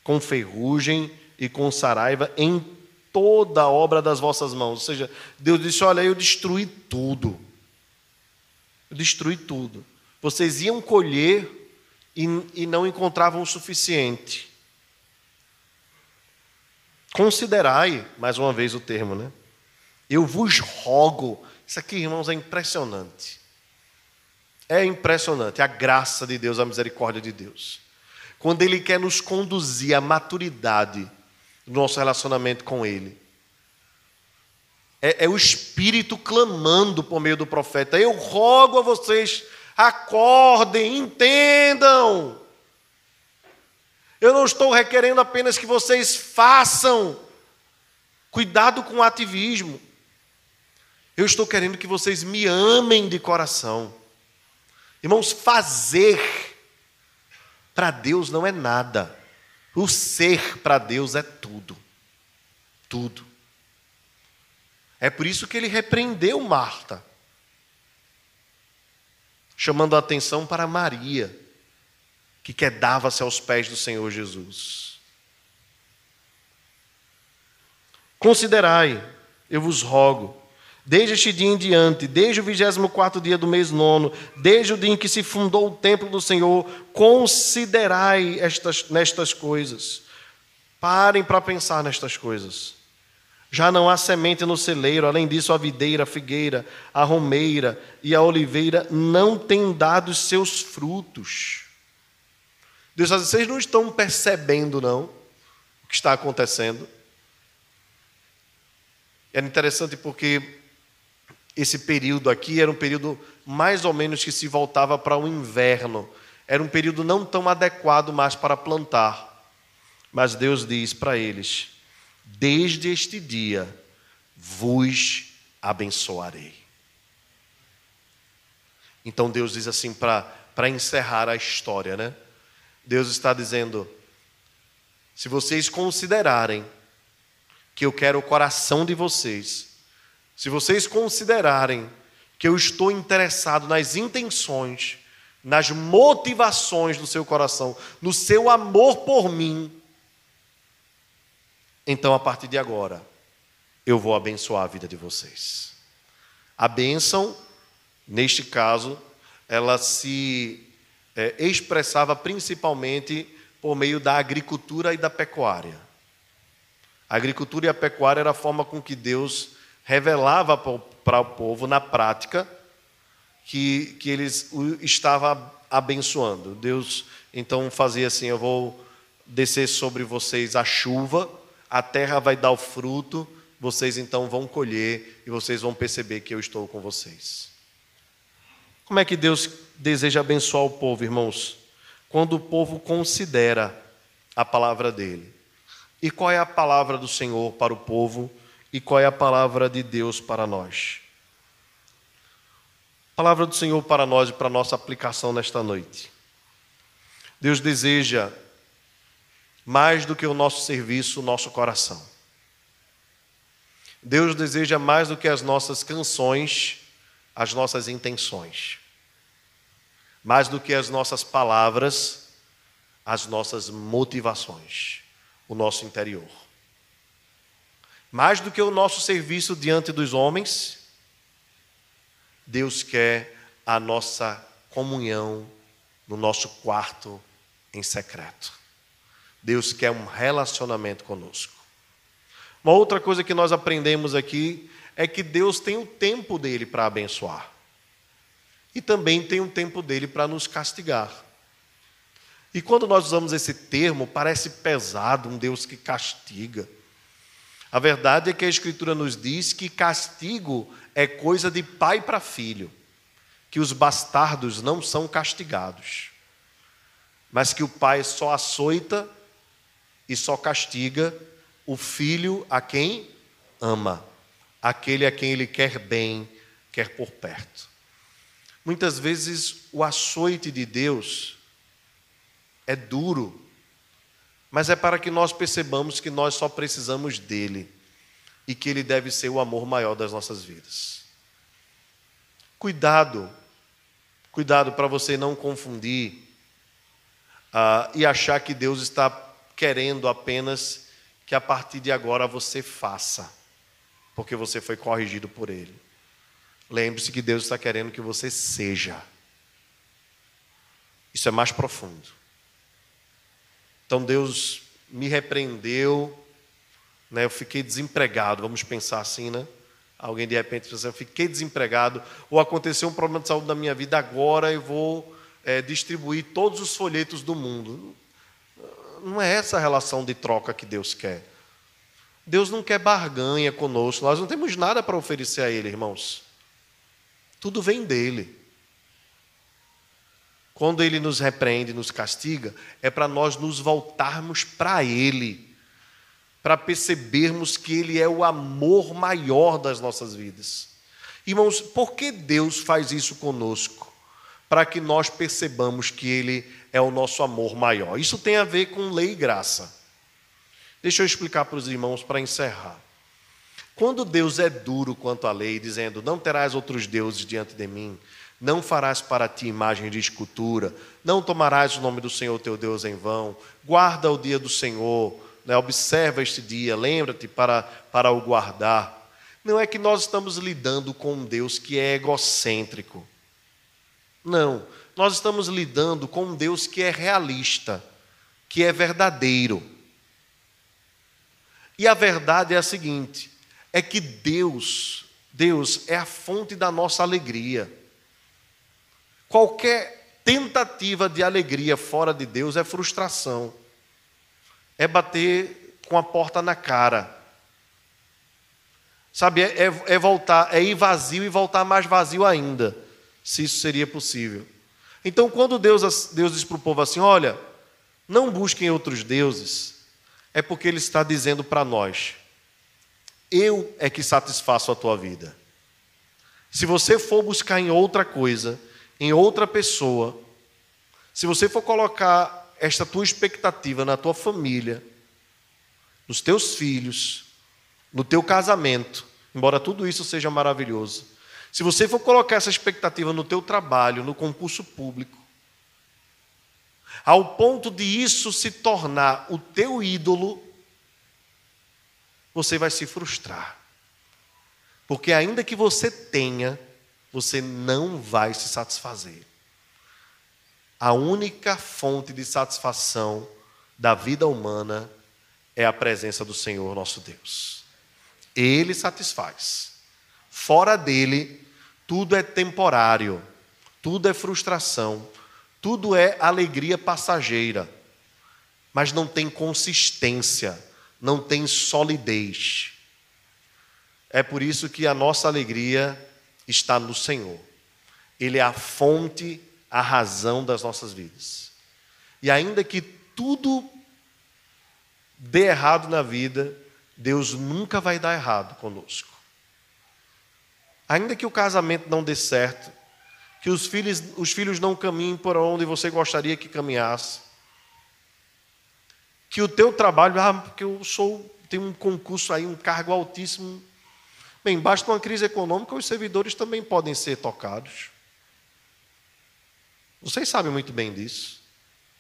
com ferrugem e com saraiva em toda a obra das vossas mãos. Ou seja, Deus disse: Olha, eu destruí tudo. Eu destruí tudo. Vocês iam colher e, e não encontravam o suficiente. Considerai, mais uma vez o termo, né? Eu vos rogo. Isso aqui, irmãos, é impressionante. É impressionante a graça de Deus, a misericórdia de Deus. Quando Ele quer nos conduzir à maturidade do nosso relacionamento com Ele. É, é o Espírito clamando por meio do profeta. Eu rogo a vocês, acordem, entendam. Eu não estou requerendo apenas que vocês façam. Cuidado com o ativismo. Eu estou querendo que vocês me amem de coração. Irmãos, fazer para Deus não é nada. O ser para Deus é tudo. Tudo. É por isso que ele repreendeu Marta, chamando a atenção para Maria, que quedava-se aos pés do Senhor Jesus. Considerai, eu vos rogo, Desde este dia em diante, desde o 24 dia do mês nono, desde o dia em que se fundou o templo do Senhor, considerai estas, nestas coisas. Parem para pensar nestas coisas. Já não há semente no celeiro, além disso, a videira, a figueira, a romeira e a oliveira não têm dado seus frutos. Deus diz, vocês não estão percebendo, não, o que está acontecendo. É interessante porque esse período aqui era um período mais ou menos que se voltava para o inverno. Era um período não tão adequado mais para plantar. Mas Deus diz para eles: Desde este dia vos abençoarei. Então Deus diz assim para encerrar a história, né? Deus está dizendo: se vocês considerarem que eu quero o coração de vocês, se vocês considerarem que eu estou interessado nas intenções nas motivações do seu coração, no seu amor por mim, então a partir de agora, eu vou abençoar a vida de vocês. A bênção, neste caso, ela se é, expressava principalmente por meio da agricultura e da pecuária. A agricultura e a pecuária era a forma com que Deus revelava para o povo, na prática, que, que eles estavam abençoando. Deus então fazia assim: Eu vou descer sobre vocês a chuva, a terra vai dar o fruto, vocês então vão colher e vocês vão perceber que eu estou com vocês. Como é que Deus deseja abençoar o povo, irmãos? Quando o povo considera a palavra dele. E qual é a palavra do Senhor para o povo e qual é a palavra de Deus para nós? Palavra do Senhor para nós e para nossa aplicação nesta noite. Deus deseja mais do que o nosso serviço, o nosso coração. Deus deseja mais do que as nossas canções, as nossas intenções. Mais do que as nossas palavras, as nossas motivações, o nosso interior. Mais do que o nosso serviço diante dos homens, Deus quer a nossa comunhão no nosso quarto em secreto. Deus quer um relacionamento conosco. Uma outra coisa que nós aprendemos aqui é que Deus tem o tempo dele para abençoar. E também tem o tempo dele para nos castigar. E quando nós usamos esse termo, parece pesado, um Deus que castiga. A verdade é que a Escritura nos diz que castigo é coisa de pai para filho, que os bastardos não são castigados, mas que o pai só açoita e só castiga o filho a quem ama, aquele a quem ele quer bem, quer por perto. Muitas vezes o açoite de Deus é duro, mas é para que nós percebamos que nós só precisamos dele e que ele deve ser o amor maior das nossas vidas. Cuidado, cuidado para você não confundir uh, e achar que Deus está querendo apenas que a partir de agora você faça, porque você foi corrigido por Ele. Lembre-se que Deus está querendo que você seja. Isso é mais profundo. Então Deus me repreendeu, né? eu fiquei desempregado, vamos pensar assim, né? Alguém de repente pensa, eu fiquei desempregado, ou aconteceu um problema de saúde na minha vida, agora eu vou é, distribuir todos os folhetos do mundo. Não é essa a relação de troca que Deus quer. Deus não quer barganha conosco, nós não temos nada para oferecer a Ele, irmãos. Tudo vem dele. Quando ele nos repreende, nos castiga, é para nós nos voltarmos para ele, para percebermos que ele é o amor maior das nossas vidas. Irmãos, por que Deus faz isso conosco? Para que nós percebamos que ele é o nosso amor maior. Isso tem a ver com lei e graça. Deixa eu explicar para os irmãos para encerrar. Quando Deus é duro quanto à lei, dizendo: Não terás outros deuses diante de mim, não farás para ti imagem de escultura, não tomarás o nome do Senhor teu Deus em vão, guarda o dia do Senhor, né? observa este dia, lembra-te para, para o guardar. Não é que nós estamos lidando com um Deus que é egocêntrico. Não, nós estamos lidando com um Deus que é realista, que é verdadeiro. E a verdade é a seguinte: é que Deus, Deus é a fonte da nossa alegria. Qualquer tentativa de alegria fora de Deus é frustração, é bater com a porta na cara. Sabe, é, é, é voltar, é ir vazio e voltar mais vazio ainda, se isso seria possível. Então, quando Deus, Deus diz para o povo assim: olha, não busquem outros deuses, é porque Ele está dizendo para nós: eu é que satisfaço a tua vida. Se você for buscar em outra coisa, em outra pessoa, se você for colocar esta tua expectativa na tua família, nos teus filhos, no teu casamento, embora tudo isso seja maravilhoso, se você for colocar essa expectativa no teu trabalho, no concurso público, ao ponto de isso se tornar o teu ídolo, você vai se frustrar. Porque ainda que você tenha, você não vai se satisfazer. A única fonte de satisfação da vida humana é a presença do Senhor nosso Deus. Ele satisfaz. Fora dele, tudo é temporário, tudo é frustração, tudo é alegria passageira, mas não tem consistência, não tem solidez. É por isso que a nossa alegria está no Senhor. Ele é a fonte, a razão das nossas vidas. E ainda que tudo dê errado na vida, Deus nunca vai dar errado conosco. Ainda que o casamento não dê certo, que os filhos, os filhos não caminhem por onde você gostaria que caminhasse, que o teu trabalho, ah, porque eu sou, tenho um concurso aí, um cargo altíssimo. Bem, basta uma crise econômica, os servidores também podem ser tocados. Vocês sabem muito bem disso.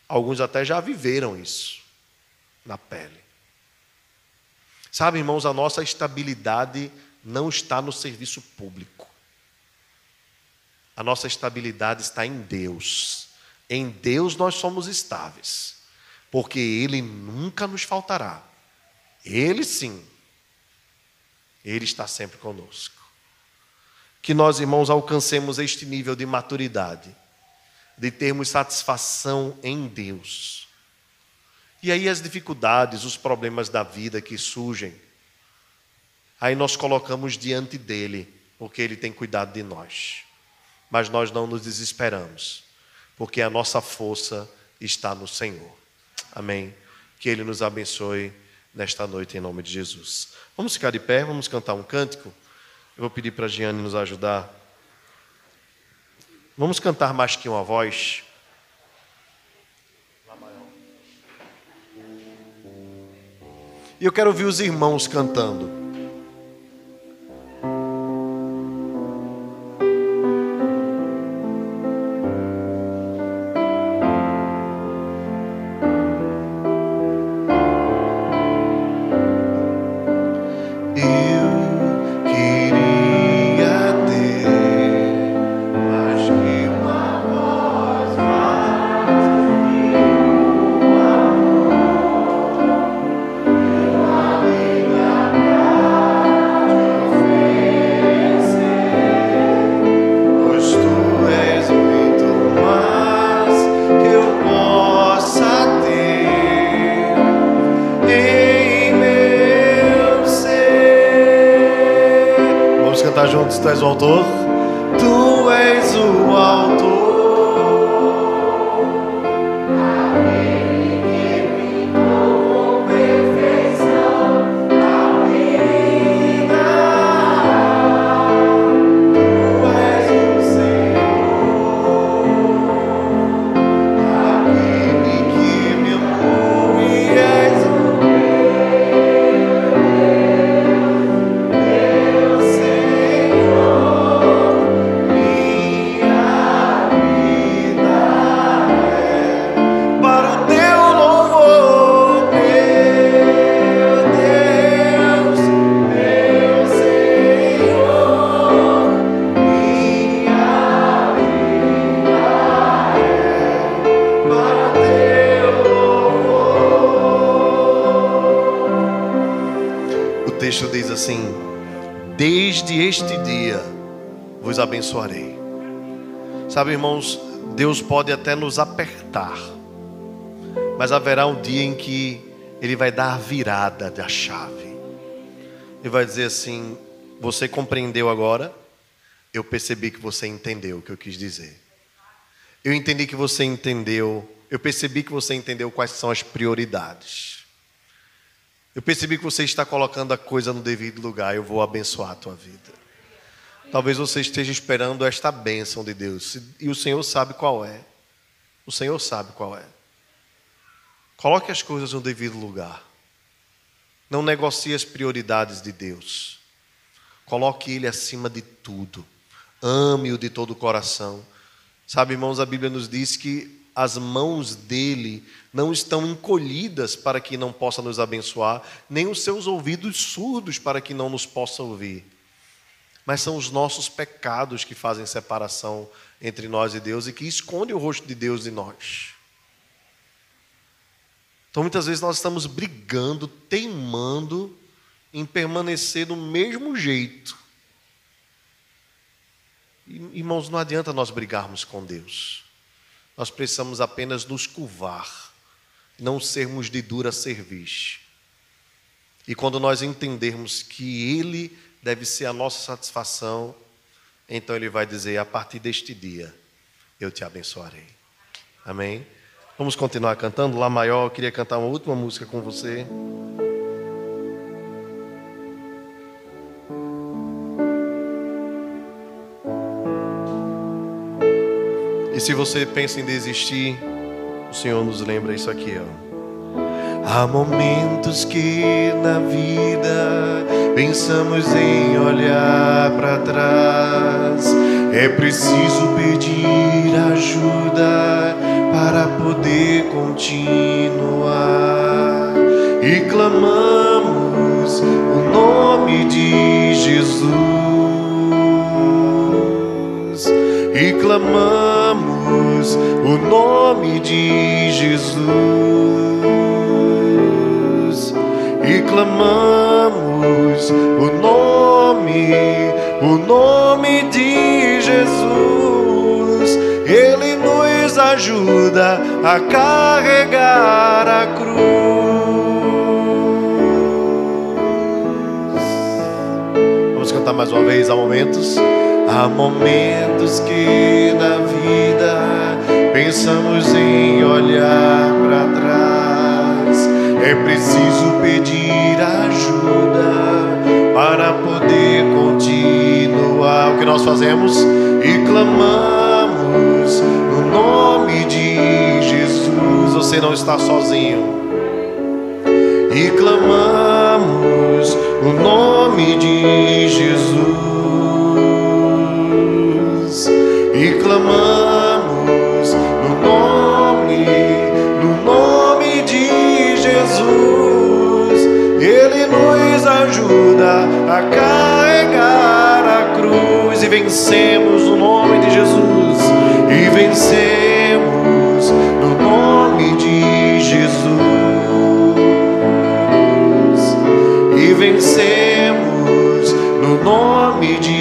Alguns até já viveram isso na pele. Sabe, irmãos, a nossa estabilidade não está no serviço público. A nossa estabilidade está em Deus. Em Deus nós somos estáveis, porque Ele nunca nos faltará. Ele sim, Ele está sempre conosco. Que nós, irmãos, alcancemos este nível de maturidade, de termos satisfação em Deus. E aí as dificuldades, os problemas da vida que surgem, aí nós colocamos diante dele, porque ele tem cuidado de nós. Mas nós não nos desesperamos, porque a nossa força está no Senhor. Amém. Que ele nos abençoe nesta noite em nome de Jesus. Vamos ficar de pé, vamos cantar um cântico. Eu vou pedir para a Giane nos ajudar. Vamos cantar mais que uma voz. E eu quero ouvir os irmãos cantando. Abençoarei. Sabe, irmãos, Deus pode até nos apertar, mas haverá um dia em que Ele vai dar a virada da chave. E vai dizer assim: Você compreendeu agora? Eu percebi que você entendeu o que eu quis dizer. Eu entendi que você entendeu. Eu percebi que você entendeu quais são as prioridades. Eu percebi que você está colocando a coisa no devido lugar. Eu vou abençoar a tua vida. Talvez você esteja esperando esta bênção de Deus. E o Senhor sabe qual é. O Senhor sabe qual é. Coloque as coisas no devido lugar. Não negocie as prioridades de Deus. Coloque Ele acima de tudo. Ame-o de todo o coração. Sabe, irmãos, a Bíblia nos diz que as mãos dele não estão encolhidas para que não possa nos abençoar, nem os seus ouvidos surdos para que não nos possa ouvir. Mas são os nossos pecados que fazem separação entre nós e Deus e que esconde o rosto de Deus de nós. Então muitas vezes nós estamos brigando, teimando em permanecer do mesmo jeito. Irmãos, não adianta nós brigarmos com Deus. Nós precisamos apenas nos curvar, não sermos de dura serviço. E quando nós entendermos que Ele deve ser a nossa satisfação, então Ele vai dizer: a partir deste dia, eu te abençoarei. Amém? Vamos continuar cantando. Lá maior, eu queria cantar uma última música com você. Se você pensa em desistir, o Senhor nos lembra isso aqui, ó. Há momentos que na vida pensamos em olhar para trás. É preciso pedir ajuda para poder continuar. E clamamos o nome de Jesus e clamamos o nome de Jesus e clamamos o nome, o nome de Jesus. Ele nos ajuda a carregar a cruz. Vamos cantar mais uma vez, há momentos. Há momentos que na pensamos em olhar para trás. É preciso pedir ajuda para poder continuar. O que nós fazemos? E clamamos no nome de Jesus. Você não está sozinho. E clamamos o nome de Jesus e clamamos ajuda a carregar a cruz e vencemos no nome de Jesus. E vencemos no nome de Jesus. E vencemos no nome de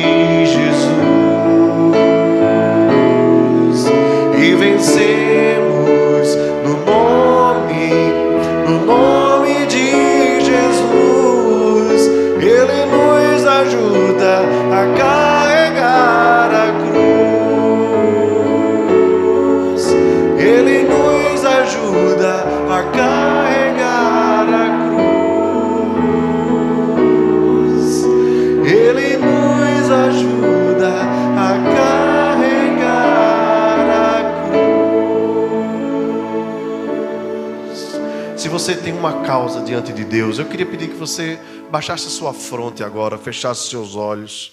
uma causa diante de Deus, eu queria pedir que você baixasse a sua fronte agora, fechasse seus olhos.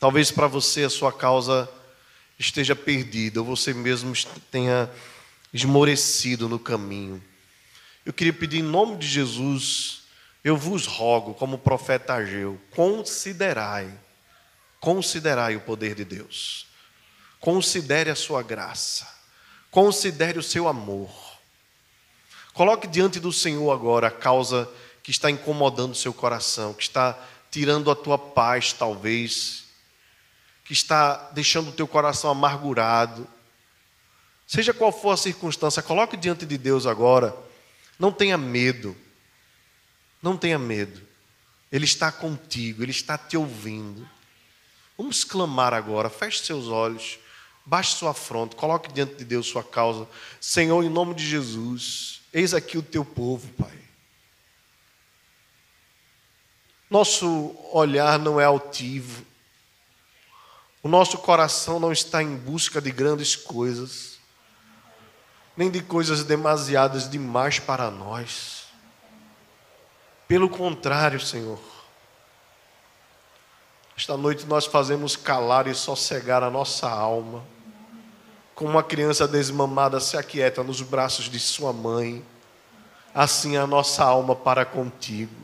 Talvez para você a sua causa esteja perdida, ou você mesmo tenha esmorecido no caminho. Eu queria pedir em nome de Jesus, eu vos rogo, como profeta Ageu, considerai, considerai o poder de Deus, considere a sua graça, considere o seu amor. Coloque diante do Senhor agora a causa que está incomodando o seu coração, que está tirando a tua paz, talvez, que está deixando o teu coração amargurado. Seja qual for a circunstância, coloque diante de Deus agora. Não tenha medo. Não tenha medo. Ele está contigo, ele está te ouvindo. Vamos clamar agora. Feche seus olhos. Baixe sua fronte, coloque diante de Deus sua causa. Senhor, em nome de Jesus, eis aqui o teu povo, Pai. Nosso olhar não é altivo, o nosso coração não está em busca de grandes coisas, nem de coisas demasiadas demais para nós. Pelo contrário, Senhor, esta noite nós fazemos calar e sossegar a nossa alma Como uma criança desmamada se aquieta nos braços de sua mãe, assim a nossa alma para contigo.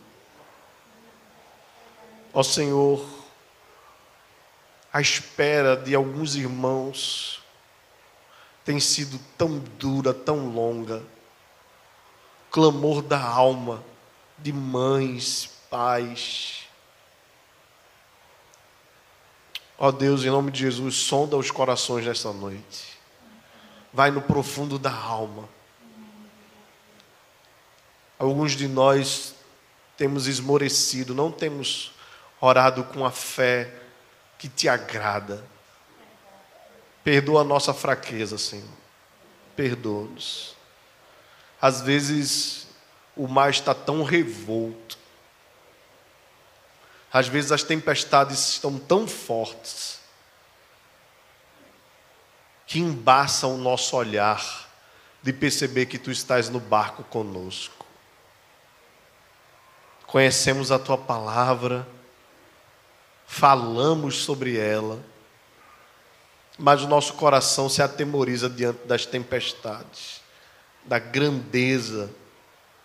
Ó Senhor, a espera de alguns irmãos tem sido tão dura, tão longa. Clamor da alma de mães, pais. Ó Deus, em nome de Jesus, sonda os corações nesta noite. Vai no profundo da alma. Alguns de nós temos esmorecido, não temos orado com a fé que te agrada. Perdoa a nossa fraqueza, Senhor. Perdoa-nos. Às vezes o mar está tão revolto. Às vezes as tempestades estão tão fortes que embaçam o nosso olhar de perceber que tu estás no barco conosco. Conhecemos a tua palavra, falamos sobre ela, mas o nosso coração se atemoriza diante das tempestades, da grandeza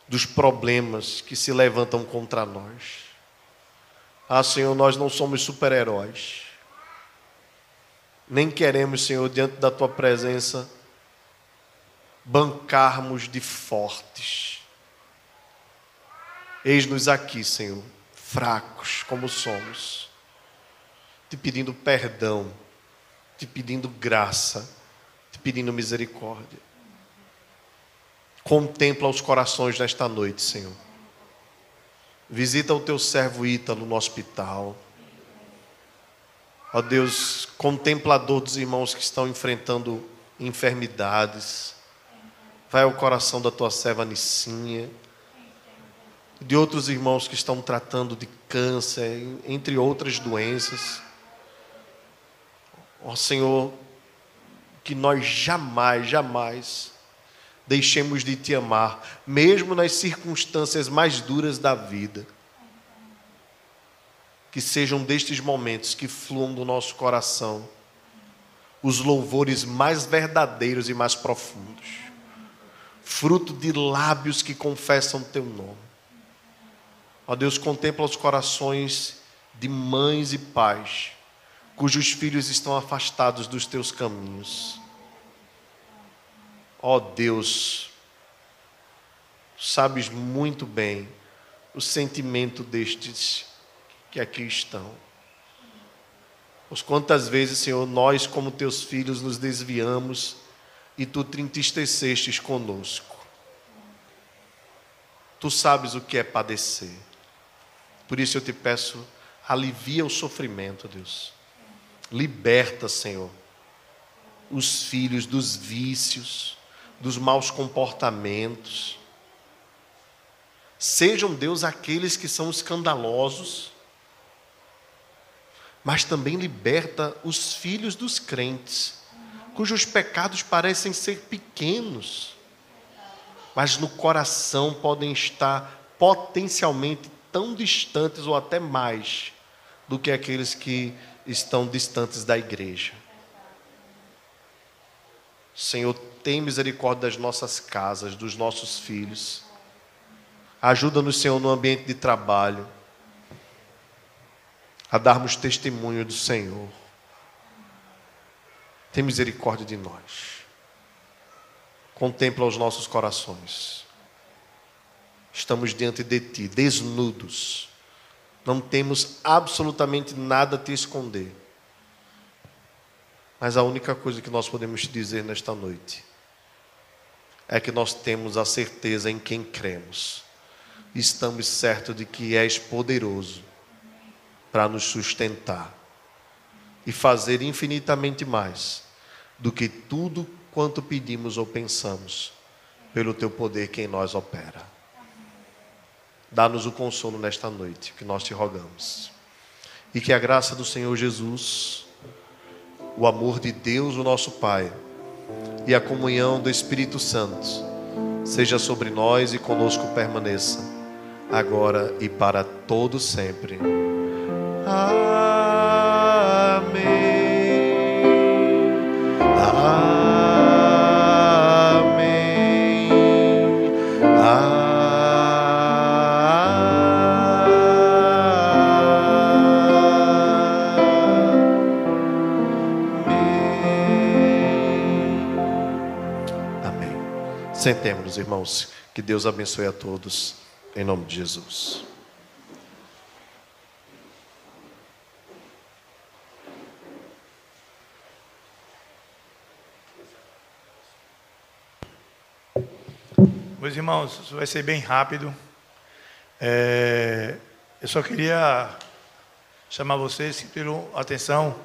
dos problemas que se levantam contra nós. Ah, Senhor, nós não somos super-heróis. Nem queremos, Senhor, diante da tua presença, bancarmos de fortes. Eis-nos aqui, Senhor, fracos como somos, te pedindo perdão, te pedindo graça, te pedindo misericórdia. Contempla os corações nesta noite, Senhor. Visita o teu servo Ítalo no hospital. Ó Deus, contemplador dos irmãos que estão enfrentando enfermidades. Vai ao coração da tua serva Nicinha. De outros irmãos que estão tratando de câncer, entre outras doenças. Ó Senhor, que nós jamais, jamais deixemos de te amar, mesmo nas circunstâncias mais duras da vida. Que sejam destes momentos que fluam do nosso coração os louvores mais verdadeiros e mais profundos, fruto de lábios que confessam teu nome. Ó Deus, contempla os corações de mães e pais cujos filhos estão afastados dos teus caminhos Ó Deus, sabes muito bem o sentimento destes que aqui estão. Pois quantas vezes, Senhor, nós, como teus filhos, nos desviamos e tu te entristecestes conosco. Tu sabes o que é padecer. Por isso eu te peço, alivia o sofrimento, Deus. Liberta, Senhor, os filhos dos vícios dos maus comportamentos. Sejam Deus aqueles que são escandalosos, mas também liberta os filhos dos crentes, cujos pecados parecem ser pequenos, mas no coração podem estar potencialmente tão distantes ou até mais do que aqueles que estão distantes da igreja. Senhor, tem misericórdia das nossas casas, dos nossos filhos. Ajuda-nos, Senhor, no ambiente de trabalho, a darmos testemunho do Senhor. Tem misericórdia de nós. Contempla os nossos corações. Estamos diante de Ti, desnudos. Não temos absolutamente nada a te esconder. Mas a única coisa que nós podemos te dizer nesta noite é que nós temos a certeza em quem cremos. Estamos certos de que és poderoso para nos sustentar e fazer infinitamente mais do que tudo quanto pedimos ou pensamos, pelo teu poder que em nós opera. Dá-nos o consolo nesta noite, que nós te rogamos. E que a graça do Senhor Jesus, o amor de Deus, o nosso Pai, e a comunhão do Espírito Santo seja sobre nós e conosco permaneça, agora e para todo sempre. Sentemos, irmãos. Que Deus abençoe a todos, em nome de Jesus. Meus irmãos, isso vai ser bem rápido. É, eu só queria chamar vocês terão atenção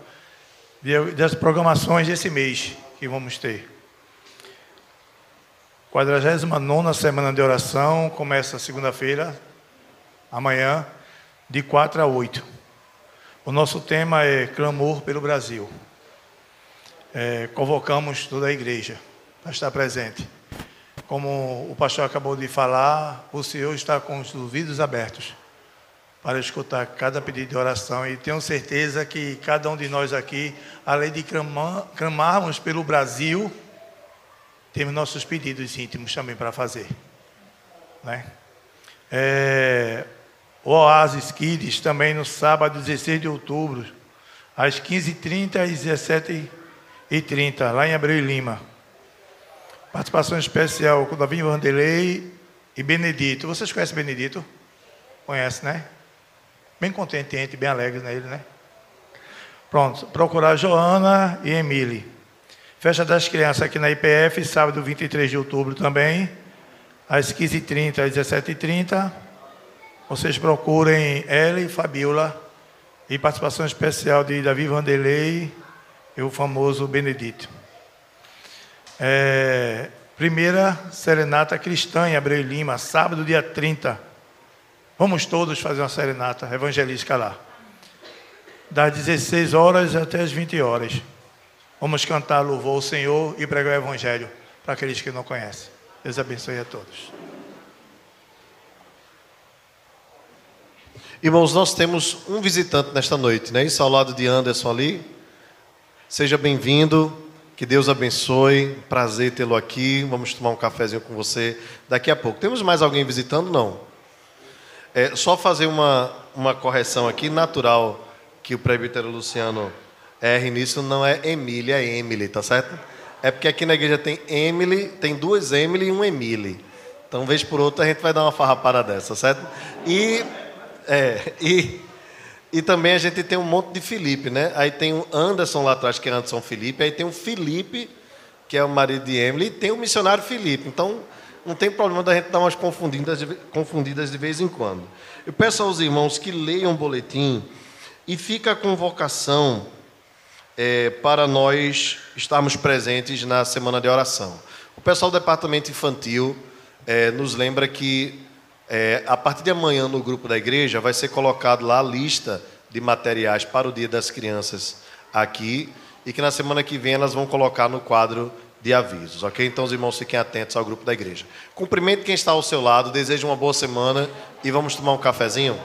das programações desse mês que vamos ter. 49 semana de oração começa segunda-feira, amanhã, de 4 a 8. O nosso tema é clamor pelo Brasil. É, convocamos toda a igreja para estar presente. Como o pastor acabou de falar, o Senhor está com os ouvidos abertos para escutar cada pedido de oração e tenho certeza que cada um de nós aqui, além de clamar, clamarmos pelo Brasil, temos nossos pedidos íntimos também para fazer. Né? É, o Oasis Kids também no sábado 16 de outubro, às 15h30 e 17h30, lá em Abreu e Lima. Participação especial com Davi Vanderlei e Benedito. Vocês conhecem Benedito? Conhece, né? Bem contente, bem alegre nele, né? Pronto. Procurar Joana e Emile. Festa das crianças aqui na IPF, sábado 23 de outubro também, às 15h30 às 17h30. Vocês procurem ela e Fabiola. E participação especial de Davi Vanderlei e o famoso Benedito. É, primeira serenata cristã em Abreu Lima, sábado, dia 30. Vamos todos fazer uma serenata evangelística lá. Das 16 horas até as 20 horas. Vamos cantar louvor ao Senhor e pregar o Evangelho para aqueles que não conhecem. Deus abençoe a todos. Irmãos, nós temos um visitante nesta noite, né? Isso ao lado de Anderson ali. Seja bem-vindo. Que Deus abençoe. Prazer tê-lo aqui. Vamos tomar um cafezinho com você daqui a pouco. Temos mais alguém visitando? Não. É só fazer uma, uma correção aqui, natural, que o presbítero Luciano erre nisso, não é Emília, é Emily, tá certo? É porque aqui na igreja tem Emily, tem duas Emily e um Emily. Então, vez por outra, a gente vai dar uma farrapada dessa, certo? E, é, e e também a gente tem um monte de Felipe, né? Aí tem o Anderson lá atrás, que é Anderson Felipe. Aí tem o Felipe, que é o marido de Emily. E tem o missionário Felipe. Então, não tem problema da gente dar umas confundidas, confundidas de vez em quando. Eu peço aos irmãos que leiam o boletim e fica a convocação é, para nós estarmos presentes na semana de oração. O pessoal do departamento infantil é, nos lembra que é, a partir de amanhã, no grupo da igreja, vai ser colocado lá a lista de materiais para o Dia das Crianças aqui e que na semana que vem elas vão colocar no quadro de avisos, ok? Então os irmãos fiquem atentos ao grupo da igreja. Cumprimento quem está ao seu lado, desejo uma boa semana e vamos tomar um cafezinho?